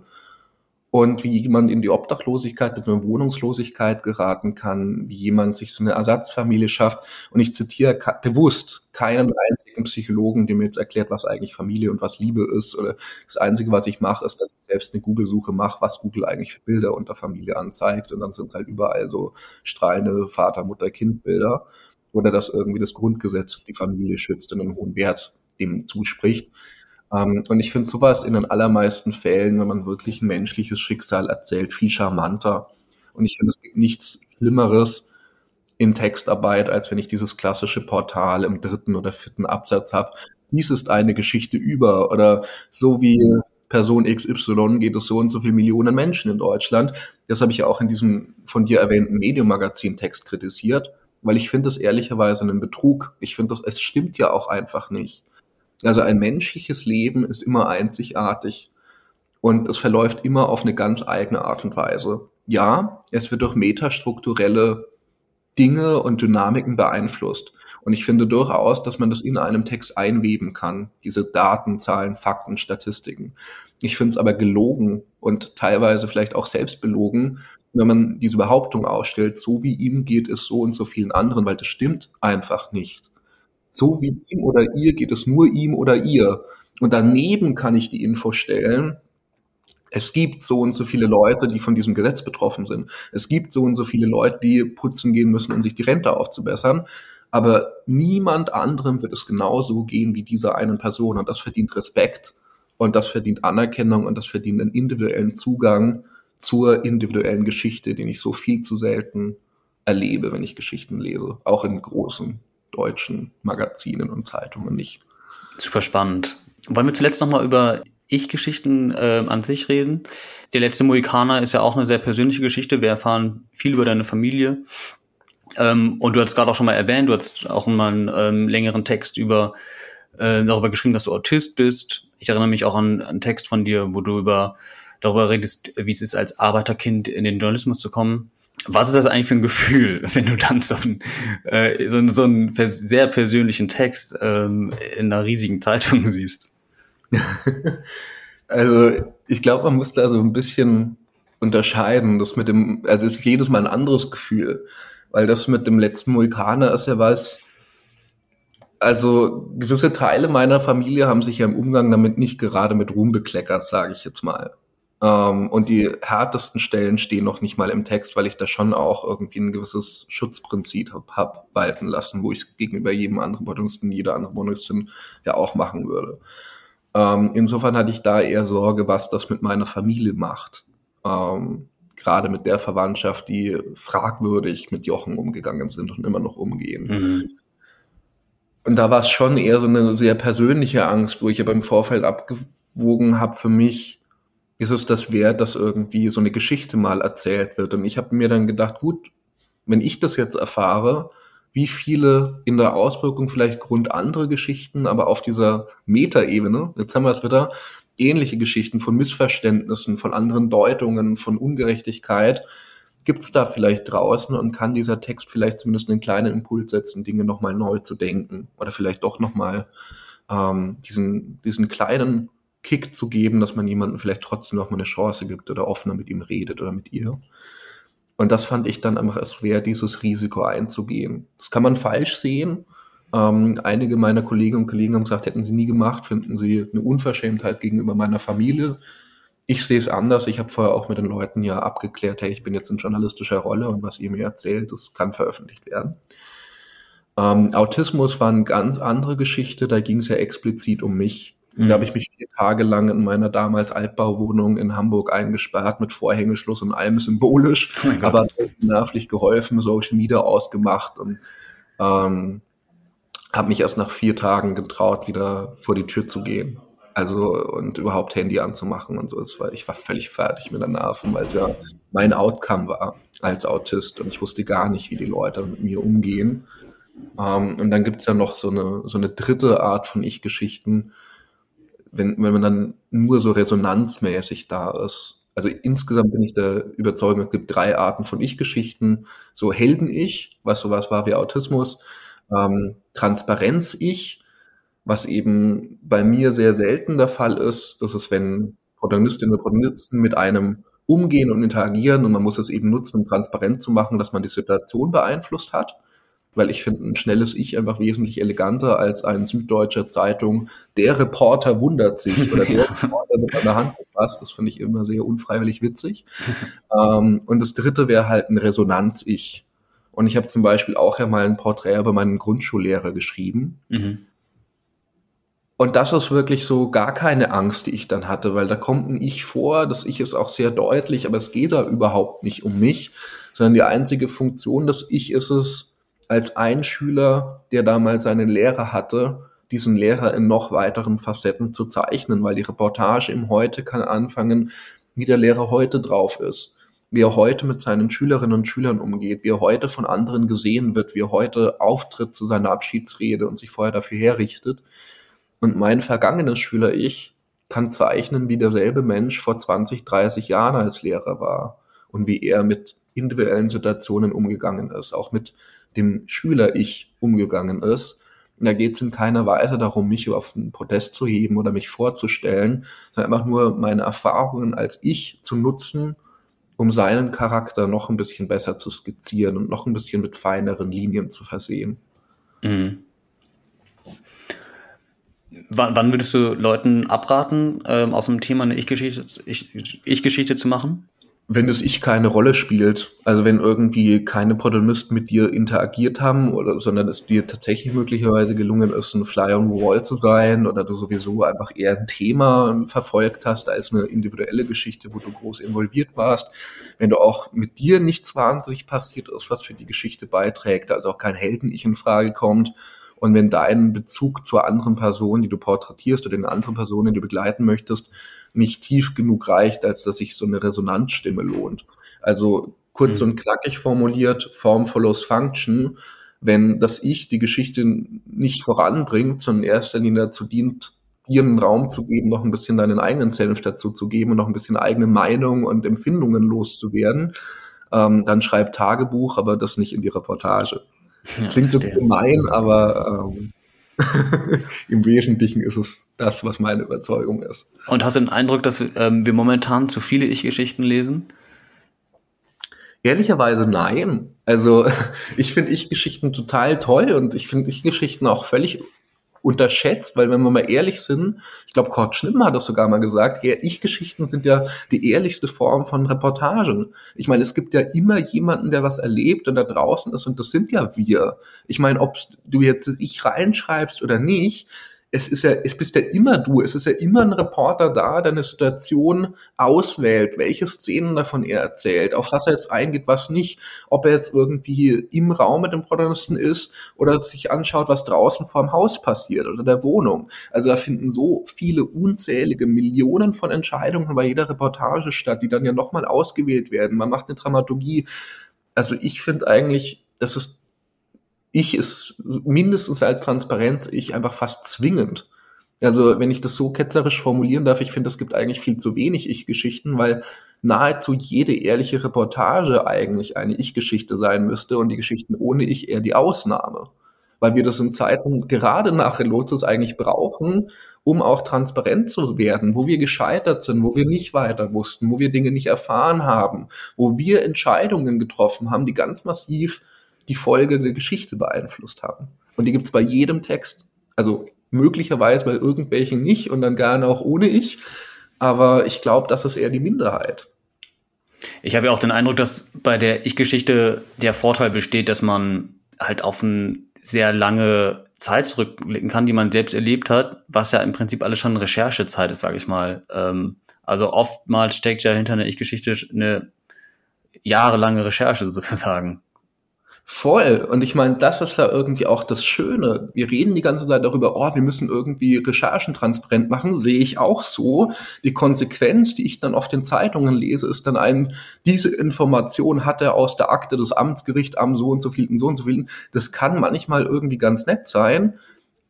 und wie jemand in die Obdachlosigkeit, mit einer Wohnungslosigkeit geraten kann, wie jemand sich so eine Ersatzfamilie schafft. Und ich zitiere bewusst keinen einzigen Psychologen, der mir jetzt erklärt, was eigentlich Familie und was Liebe ist. Oder das Einzige, was ich mache, ist, dass ich selbst eine Google-Suche mache, was Google eigentlich für Bilder unter Familie anzeigt. Und dann sind es halt überall so strahlende Vater, Mutter, Kind-Bilder. Oder dass irgendwie das Grundgesetz die Familie schützt und einen hohen Wert dem zuspricht. Ähm, und ich finde sowas in den allermeisten Fällen, wenn man wirklich ein menschliches Schicksal erzählt, viel charmanter. Und ich finde, es gibt nichts Schlimmeres in Textarbeit, als wenn ich dieses klassische Portal im dritten oder vierten Absatz habe. Dies ist eine Geschichte über oder so wie Person XY geht es so und so viele Millionen Menschen in Deutschland. Das habe ich ja auch in diesem von dir erwähnten Medium-Magazin-Text kritisiert, weil ich finde es ehrlicherweise einen Betrug. Ich finde das, es stimmt ja auch einfach nicht. Also ein menschliches Leben ist immer einzigartig und es verläuft immer auf eine ganz eigene Art und Weise. Ja, es wird durch metastrukturelle Dinge und Dynamiken beeinflusst. Und ich finde durchaus, dass man das in einem Text einweben kann, diese Daten, Zahlen, Fakten, Statistiken. Ich finde es aber gelogen und teilweise vielleicht auch selbst belogen, wenn man diese Behauptung ausstellt, so wie ihm geht es so und so vielen anderen, weil das stimmt einfach nicht. So wie ihm oder ihr geht es nur ihm oder ihr. Und daneben kann ich die Info stellen, es gibt so und so viele Leute, die von diesem Gesetz betroffen sind. Es gibt so und so viele Leute, die putzen gehen müssen, um sich die Rente aufzubessern. Aber niemand anderem wird es genauso gehen wie dieser einen Person. Und das verdient Respekt und das verdient Anerkennung und das verdient einen individuellen Zugang zur individuellen Geschichte, den ich so viel zu selten erlebe, wenn ich Geschichten lese, auch in großen deutschen Magazinen und Zeitungen nicht. Super spannend. Wollen wir zuletzt nochmal über Ich-Geschichten äh, an sich reden? Der letzte Mohikaner ist ja auch eine sehr persönliche Geschichte. Wir erfahren viel über deine Familie. Ähm, und du hast gerade auch schon mal erwähnt, du hast auch mal einen ähm, längeren Text über äh, darüber geschrieben, dass du Autist bist. Ich erinnere mich auch an einen Text von dir, wo du über darüber redest, wie es ist, als Arbeiterkind in den Journalismus zu kommen. Was ist das eigentlich für ein Gefühl, wenn du dann so, ein, äh, so, so einen sehr persönlichen Text ähm, in einer riesigen Zeitung siehst? also ich glaube, man muss da so ein bisschen unterscheiden. Das mit dem, also es ist jedes Mal ein anderes Gefühl, weil das mit dem letzten Vulkaner ist ja was. Also gewisse Teile meiner Familie haben sich ja im Umgang damit nicht gerade mit Ruhm bekleckert, sage ich jetzt mal. Ähm, und die härtesten Stellen stehen noch nicht mal im Text, weil ich da schon auch irgendwie ein gewisses Schutzprinzip habe hab walten lassen, wo ich es gegenüber jedem anderen Bundestin, jeder anderen Bundestin ja auch machen würde. Ähm, insofern hatte ich da eher Sorge, was das mit meiner Familie macht. Ähm, Gerade mit der Verwandtschaft, die fragwürdig mit Jochen umgegangen sind und immer noch umgehen. Mhm. Und da war es schon eher so eine sehr persönliche Angst, wo ich aber im Vorfeld abgewogen habe für mich, ist es das wert, dass irgendwie so eine Geschichte mal erzählt wird. Und ich habe mir dann gedacht, gut, wenn ich das jetzt erfahre, wie viele in der Auswirkung vielleicht Grund andere Geschichten, aber auf dieser Metaebene, jetzt haben wir es wieder, ähnliche Geschichten von Missverständnissen, von anderen Deutungen, von Ungerechtigkeit, gibt es da vielleicht draußen und kann dieser Text vielleicht zumindest einen kleinen Impuls setzen, Dinge nochmal neu zu denken oder vielleicht doch nochmal ähm, diesen, diesen kleinen Kick zu geben, dass man jemandem vielleicht trotzdem noch mal eine Chance gibt oder offener mit ihm redet oder mit ihr. Und das fand ich dann einfach es wert, dieses Risiko einzugehen. Das kann man falsch sehen. Ähm, einige meiner Kolleginnen und Kollegen haben gesagt, hätten sie nie gemacht, finden sie eine Unverschämtheit gegenüber meiner Familie. Ich sehe es anders. Ich habe vorher auch mit den Leuten ja abgeklärt, hey, ich bin jetzt in journalistischer Rolle und was ihr mir erzählt, das kann veröffentlicht werden. Ähm, Autismus war eine ganz andere Geschichte. Da ging es ja explizit um mich. Mhm. Da habe ich mich vier Tage lang in meiner damals Altbauwohnung in Hamburg eingesperrt mit Vorhängeschluss und allem symbolisch, oh aber nervlich geholfen, Social Media ausgemacht und ähm, habe mich erst nach vier Tagen getraut, wieder vor die Tür zu gehen. Also und überhaupt Handy anzumachen und so. Es war, ich war völlig fertig mit der Nerven, weil es ja mein Outcome war als Autist und ich wusste gar nicht, wie die Leute mit mir umgehen. Ähm, und dann gibt's ja noch so eine, so eine dritte Art von Ich-Geschichten, wenn, wenn man dann nur so resonanzmäßig da ist. Also insgesamt bin ich der Überzeugung, es gibt drei Arten von Ich-Geschichten. So Helden-Ich, was sowas war wie Autismus, ähm, Transparenz-Ich, was eben bei mir sehr selten der Fall ist. Das ist, wenn Protagonistinnen und Protagonisten mit einem umgehen und interagieren und man muss es eben nutzen, um transparent zu machen, dass man die Situation beeinflusst hat weil ich finde ein schnelles Ich einfach wesentlich eleganter als ein Süddeutscher Zeitung. Der Reporter wundert sich oder der Reporter mit einer Hand gefasst. Das finde ich immer sehr unfreiwillig witzig. ähm, und das dritte wäre halt ein Resonanz-Ich. Und ich habe zum Beispiel auch ja mal ein Porträt über meinen Grundschullehrer geschrieben. Mhm. Und das ist wirklich so gar keine Angst, die ich dann hatte, weil da kommt ein Ich vor, das Ich ist auch sehr deutlich, aber es geht da überhaupt nicht um mich, sondern die einzige Funktion des Ich ist es, als ein Schüler, der damals seinen Lehrer hatte, diesen Lehrer in noch weiteren Facetten zu zeichnen, weil die Reportage im Heute kann anfangen, wie der Lehrer heute drauf ist, wie er heute mit seinen Schülerinnen und Schülern umgeht, wie er heute von anderen gesehen wird, wie er heute auftritt zu seiner Abschiedsrede und sich vorher dafür herrichtet. Und mein vergangenes Schüler-Ich kann zeichnen, wie derselbe Mensch vor 20, 30 Jahren als Lehrer war und wie er mit individuellen Situationen umgegangen ist, auch mit dem Schüler-Ich umgegangen ist. Und da geht es in keiner Weise darum, mich auf den Podest zu heben oder mich vorzustellen, sondern einfach nur meine Erfahrungen als Ich zu nutzen, um seinen Charakter noch ein bisschen besser zu skizzieren und noch ein bisschen mit feineren Linien zu versehen. Mhm. Wann, würdest du Leuten abraten, ähm, aus dem Thema eine Ich-Geschichte ich, Ich zu machen? Wenn das Ich keine Rolle spielt, also wenn irgendwie keine Protagonisten mit dir interagiert haben, oder, sondern es dir tatsächlich möglicherweise gelungen ist, ein Fly on the Wall zu sein, oder du sowieso einfach eher ein Thema verfolgt hast als eine individuelle Geschichte, wo du groß involviert warst, wenn du auch mit dir nichts wahnsinnig passiert ist, was für die Geschichte beiträgt, also auch kein Helden-Ich in Frage kommt, und wenn dein Bezug zur anderen Person, die du porträtierst oder den anderen Personen, die du begleiten möchtest, nicht tief genug reicht, als dass sich so eine Resonanzstimme lohnt. Also kurz mhm. und knackig formuliert, Form follows Function. Wenn das Ich die Geschichte nicht voranbringt, sondern in erster Linie dazu dient, dir einen Raum zu geben, noch ein bisschen deinen eigenen Senf dazu zu geben und noch ein bisschen eigene Meinung und Empfindungen loszuwerden, ähm, dann schreib Tagebuch, aber das nicht in die Reportage. Ja, Klingt jetzt gemein, aber ähm, Im Wesentlichen ist es das, was meine Überzeugung ist. Und hast du den Eindruck, dass ähm, wir momentan zu viele Ich-Geschichten lesen? Ehrlicherweise nein. Also ich finde Ich-Geschichten total toll und ich finde Ich-Geschichten auch völlig unterschätzt, weil wenn wir mal ehrlich sind, ich glaube, Kurt Schnimm hat das sogar mal gesagt, Ich-Geschichten sind ja die ehrlichste Form von Reportagen. Ich meine, es gibt ja immer jemanden, der was erlebt und da draußen ist und das sind ja wir. Ich meine, ob du jetzt ich reinschreibst oder nicht, es ist ja, es bist ja immer du, es ist ja immer ein Reporter da, der eine Situation auswählt, welche Szenen davon er erzählt, auf was er jetzt eingeht, was nicht, ob er jetzt irgendwie im Raum mit dem Protagonisten ist oder sich anschaut, was draußen vorm Haus passiert oder der Wohnung. Also da finden so viele unzählige Millionen von Entscheidungen bei jeder Reportage statt, die dann ja nochmal ausgewählt werden. Man macht eine Dramaturgie. Also ich finde eigentlich, das ist ich ist mindestens als Transparenz ich einfach fast zwingend. Also wenn ich das so ketzerisch formulieren darf, ich finde, es gibt eigentlich viel zu wenig Ich-Geschichten, weil nahezu jede ehrliche Reportage eigentlich eine Ich-Geschichte sein müsste und die Geschichten ohne Ich eher die Ausnahme. Weil wir das in Zeiten gerade nach Relotis eigentlich brauchen, um auch transparent zu werden, wo wir gescheitert sind, wo wir nicht weiter wussten, wo wir Dinge nicht erfahren haben, wo wir Entscheidungen getroffen haben, die ganz massiv die Folge der Geschichte beeinflusst haben. Und die gibt es bei jedem Text. Also möglicherweise bei irgendwelchen nicht und dann gerne auch ohne ich. Aber ich glaube, das ist eher die Minderheit. Ich habe ja auch den Eindruck, dass bei der Ich-Geschichte der Vorteil besteht, dass man halt auf eine sehr lange Zeit zurückblicken kann, die man selbst erlebt hat, was ja im Prinzip alles schon Recherchezeit ist, sage ich mal. Ähm, also oftmals steckt ja hinter einer Ich-Geschichte eine jahrelange Recherche sozusagen. Voll. Und ich meine, das ist ja irgendwie auch das Schöne. Wir reden die ganze Zeit darüber, oh, wir müssen irgendwie Recherchen transparent machen. Sehe ich auch so. Die Konsequenz, die ich dann auf den Zeitungen lese, ist dann ein, diese Information hat er aus der Akte des Amtsgerichts am so und so vielen, so und so vielen. Das kann manchmal irgendwie ganz nett sein.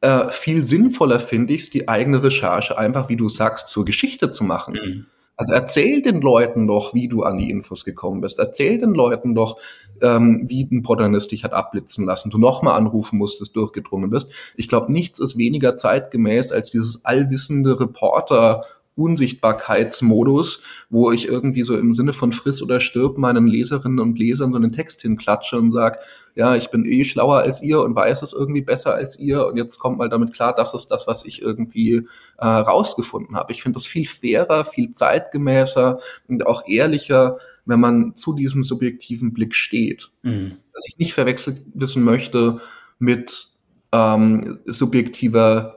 Äh, viel sinnvoller finde ich es, die eigene Recherche einfach, wie du sagst, zur Geschichte zu machen. Mhm. Also erzähl den Leuten doch, wie du an die Infos gekommen bist. Erzähl den Leuten doch, ähm, wie ein Protagonist dich hat abblitzen lassen, du nochmal anrufen musstest, durchgedrungen bist. Ich glaube, nichts ist weniger zeitgemäß als dieses allwissende Reporter Unsichtbarkeitsmodus, wo ich irgendwie so im Sinne von friss oder stirb meinen Leserinnen und Lesern so einen Text hinklatsche und sag, ja, ich bin eh schlauer als ihr und weiß es irgendwie besser als ihr und jetzt kommt mal damit klar, das ist das, was ich irgendwie äh, rausgefunden habe. Ich finde das viel fairer, viel zeitgemäßer und auch ehrlicher, wenn man zu diesem subjektiven Blick steht. Mhm. Dass ich nicht verwechselt wissen möchte mit ähm, subjektiver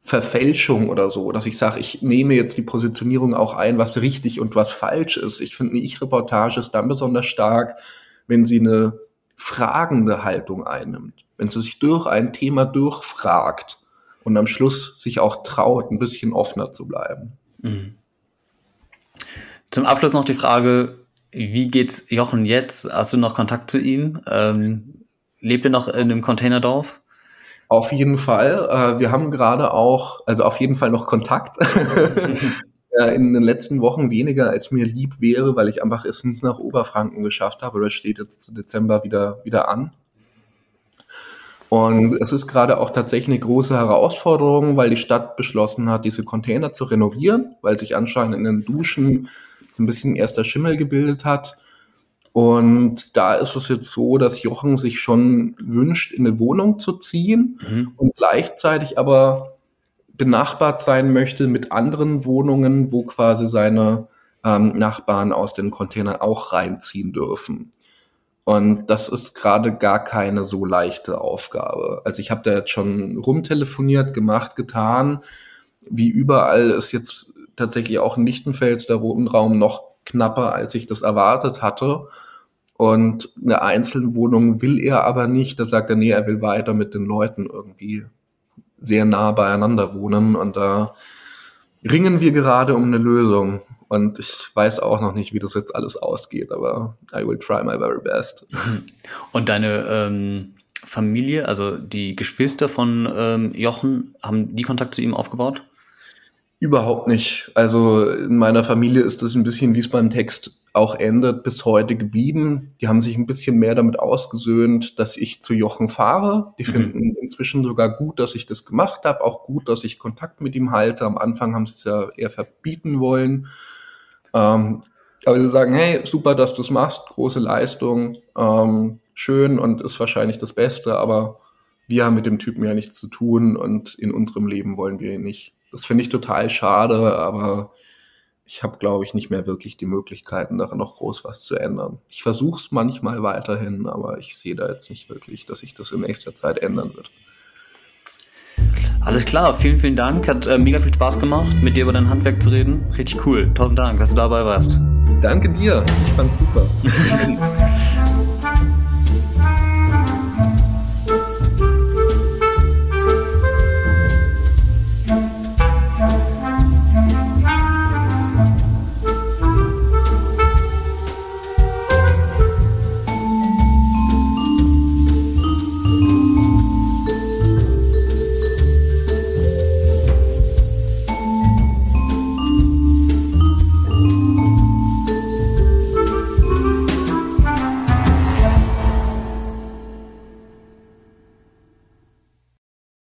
Verfälschung oder so, dass ich sage, ich nehme jetzt die Positionierung auch ein, was richtig und was falsch ist. Ich finde, eine Ich-Reportage ist dann besonders stark, wenn sie eine fragende Haltung einnimmt, wenn sie sich durch ein Thema durchfragt und am Schluss sich auch traut, ein bisschen offener zu bleiben. Mhm. Zum Abschluss noch die Frage, wie geht's Jochen jetzt? Hast du noch Kontakt zu ihm? Ähm, lebt er noch in einem Containerdorf? Auf jeden Fall. Äh, wir haben gerade auch, also auf jeden Fall noch Kontakt. in den letzten Wochen weniger, als mir lieb wäre, weil ich einfach es nicht nach Oberfranken geschafft habe. Oder steht jetzt Dezember wieder, wieder an. Und es ist gerade auch tatsächlich eine große Herausforderung, weil die Stadt beschlossen hat, diese Container zu renovieren, weil sich anscheinend in den Duschen so ein bisschen erster Schimmel gebildet hat. Und da ist es jetzt so, dass Jochen sich schon wünscht, in eine Wohnung zu ziehen mhm. und gleichzeitig aber benachbart sein möchte mit anderen Wohnungen, wo quasi seine ähm, Nachbarn aus den Containern auch reinziehen dürfen. Und das ist gerade gar keine so leichte Aufgabe. Also ich habe da jetzt schon rumtelefoniert, gemacht, getan. Wie überall ist jetzt tatsächlich auch in Lichtenfels der Wohnraum noch knapper, als ich das erwartet hatte. Und eine Einzelwohnung will er aber nicht. Da sagt er, nee, er will weiter mit den Leuten irgendwie sehr nah beieinander wohnen. Und da ringen wir gerade um eine Lösung. Und ich weiß auch noch nicht, wie das jetzt alles ausgeht, aber I will try my very best. Und deine ähm, Familie, also die Geschwister von ähm, Jochen, haben die Kontakt zu ihm aufgebaut? Überhaupt nicht. Also in meiner Familie ist das ein bisschen, wie es beim Text auch endet, bis heute geblieben. Die haben sich ein bisschen mehr damit ausgesöhnt, dass ich zu Jochen fahre. Die mhm. finden inzwischen sogar gut, dass ich das gemacht habe, auch gut, dass ich Kontakt mit ihm halte. Am Anfang haben sie es ja eher verbieten wollen. Ähm, aber sie sagen, hey, super, dass du es machst, große Leistung, ähm, schön und ist wahrscheinlich das Beste, aber wir haben mit dem Typen ja nichts zu tun und in unserem Leben wollen wir ihn nicht. Das finde ich total schade, aber ich habe, glaube ich, nicht mehr wirklich die Möglichkeiten, daran noch groß was zu ändern. Ich versuche es manchmal weiterhin, aber ich sehe da jetzt nicht wirklich, dass sich das in nächster Zeit ändern wird. Alles klar, vielen, vielen Dank. Hat äh, mega viel Spaß gemacht, mit dir über dein Handwerk zu reden. Richtig cool. Tausend Dank, dass du dabei warst. Danke dir. Ich fand's super.